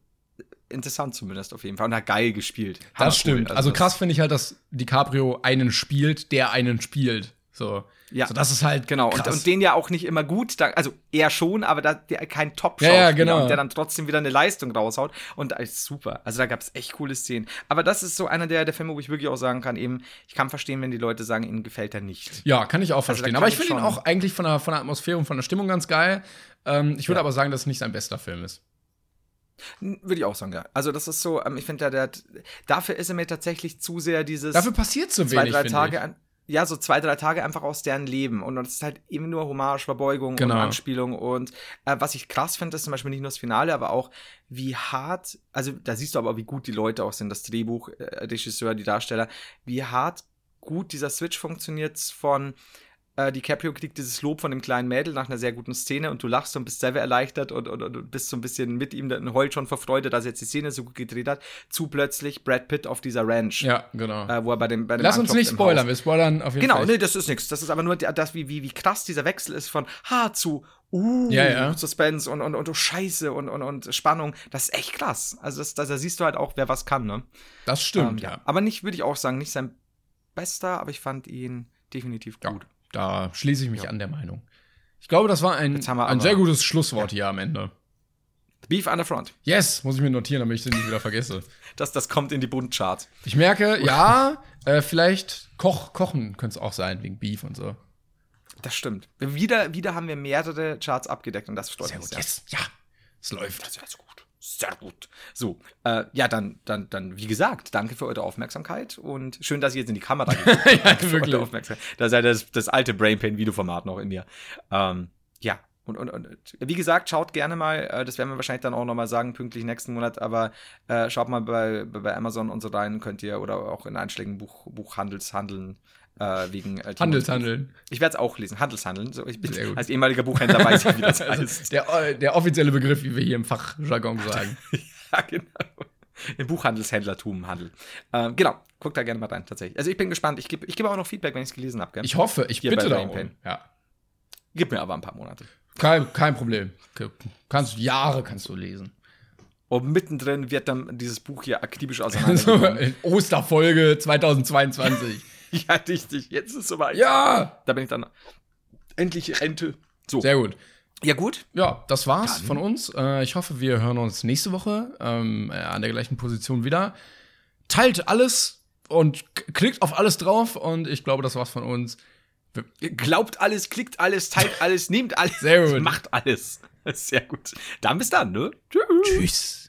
Speaker 2: interessant zumindest auf jeden Fall. Und hat geil gespielt.
Speaker 1: Das stimmt. Also,
Speaker 2: das-
Speaker 1: krass finde ich halt, dass DiCaprio einen spielt, der einen spielt. So.
Speaker 2: Ja.
Speaker 1: So, das ist halt
Speaker 2: Genau, und, und den ja auch nicht immer gut, da, also er schon, aber da, der kein top
Speaker 1: Ja, ja, genau.
Speaker 2: und der dann trotzdem wieder eine Leistung raushaut und ist super. Also da gab es echt coole Szenen. Aber das ist so einer der, der Filme, wo ich wirklich auch sagen kann, eben, ich kann verstehen, wenn die Leute sagen, ihnen gefällt er nicht.
Speaker 1: Ja, kann ich auch
Speaker 2: Also,
Speaker 1: verstehen.
Speaker 2: kann
Speaker 1: aber ich finde ihn auch eigentlich von der, von der Atmosphäre und von der Stimmung ganz geil. Ähm, ich würde
Speaker 2: Ja.
Speaker 1: aber sagen, dass es nicht sein bester Film ist.
Speaker 2: Würde ich auch sagen, ja. Also das ist so, ähm, ich finde, der, der, hat- dafür ist er mir tatsächlich zu sehr dieses
Speaker 1: Dafür passiert so
Speaker 2: zwei,
Speaker 1: wenig,
Speaker 2: drei
Speaker 1: finde
Speaker 2: Tage
Speaker 1: ich.
Speaker 2: an, ja, so zwei, drei Tage einfach aus deren Leben. Und das ist halt eben nur Hommage, Verbeugung
Speaker 1: Genau.
Speaker 2: und Anspielung. Und äh, was ich krass finde, ist zum Beispiel nicht nur das Finale, aber auch, wie hart, also da siehst du aber, wie gut die Leute auch sind, das Drehbuch, äh, Regisseur, die Darsteller, wie hart gut dieser Switch funktioniert von äh, DiCaprio kriegt dieses Lob von dem kleinen Mädel nach einer sehr guten Szene und du lachst und bist selber erleichtert und, und, und bist so ein bisschen mit ihm und heult schon vor Freude, dass er jetzt die Szene so gut gedreht hat, zu plötzlich Brad Pitt auf dieser Ranch,
Speaker 1: Ja, genau.
Speaker 2: äh, wo er bei dem, bei dem
Speaker 1: Lass uns
Speaker 2: anklopft
Speaker 1: nicht spoilern, wir spoilern auf jeden
Speaker 2: Genau,
Speaker 1: Fall.
Speaker 2: nee, das ist nichts. Das ist aber nur das, wie, wie, wie krass dieser Wechsel ist von Ha zu Uh,
Speaker 1: Ja, ja.
Speaker 2: Suspense und, und, und, oh, Scheiße und, und, und Spannung. Das ist echt krass. Also das, das, da siehst du halt auch, wer was kann, ne?
Speaker 1: Das stimmt,
Speaker 2: Ähm,
Speaker 1: ja.
Speaker 2: Aber nicht, würde ich auch sagen, nicht sein bester, aber ich fand ihn definitiv
Speaker 1: Ja,
Speaker 2: gut.
Speaker 1: Da schließe ich mich an der Meinung. Ich glaube, das war ein, ein sehr gutes Schlusswort hier am Ende.
Speaker 2: Beef on the Front.
Speaker 1: Yes, muss ich mir notieren, damit ich den nicht wieder vergesse. (laughs)
Speaker 2: Das, das kommt in die Buntchart.
Speaker 1: Ich merke, ja, äh, vielleicht Koch, Kochen könnte es auch sein, wegen Beef und so.
Speaker 2: Das stimmt. Wieder, wieder haben wir mehrere Charts abgedeckt und das
Speaker 1: Sehr
Speaker 2: mich
Speaker 1: gut, yes, ja, es läuft.
Speaker 2: Sehr, sehr gut. Sehr gut. So, äh, ja, dann, dann, dann, wie gesagt, danke für eure Aufmerksamkeit und schön, dass ihr jetzt in die Kamera. (laughs) Danke für
Speaker 1: wirklich.
Speaker 2: Aufmerksamkeit. Da seid ihr das, das alte Brainpain-Videoformat noch in mir. Ähm, ja, und, und, und wie gesagt, schaut gerne mal, äh, das werden wir wahrscheinlich dann auch nochmal sagen, pünktlich nächsten Monat, aber äh, schaut mal bei, bei Amazon und so rein, könnt ihr oder auch in Einschlägen Buch, Buchhandels handeln. Äh, wegen äh,
Speaker 1: Handelshandeln.
Speaker 2: Ich werde es auch lesen. Handelshandeln. So, ich bin, als ehemaliger Buchhändler weiß ich, wie das (laughs) heißt.
Speaker 1: Also, der, äh, der offizielle Begriff, wie wir hier im Fachjargon (laughs) sagen.
Speaker 2: Ja, genau. Im Buchhandelshändlertum Handel. Ähm, genau, guckt da gerne mal rein, tatsächlich. Also ich bin gespannt. Ich gebe ich gebe auch noch Feedback, wenn ich es gelesen habe.
Speaker 1: Ich hoffe, ich
Speaker 2: Hier
Speaker 1: bitte darum. Ja.
Speaker 2: Gib mir aber ein paar Monate.
Speaker 1: Kein, kein Problem. Kannst Jahre kannst du lesen.
Speaker 2: Und mittendrin wird dann dieses Buch hier akribisch
Speaker 1: So, (laughs)
Speaker 2: auseinandergenommen.
Speaker 1: in Osterfolge 2022. (laughs)
Speaker 2: ja, richtig. Jetzt ist es soweit.
Speaker 1: ja!
Speaker 2: Da bin ich dann endlich Rente. So.
Speaker 1: Sehr gut.
Speaker 2: Ja, gut.
Speaker 1: Ja, das war's von uns. Äh, ich hoffe, wir hören uns nächste Woche ähm, äh, an der gleichen Position wieder. Teilt alles und klickt auf alles drauf und ich glaube, das war's von uns.
Speaker 2: Glaubt alles, klickt alles, teilt (laughs) alles, nehmt alles.
Speaker 1: Sehr gut.
Speaker 2: Macht alles. (laughs) Sehr gut. Dann bis dann, ne? Tschüss.
Speaker 1: Tschüss.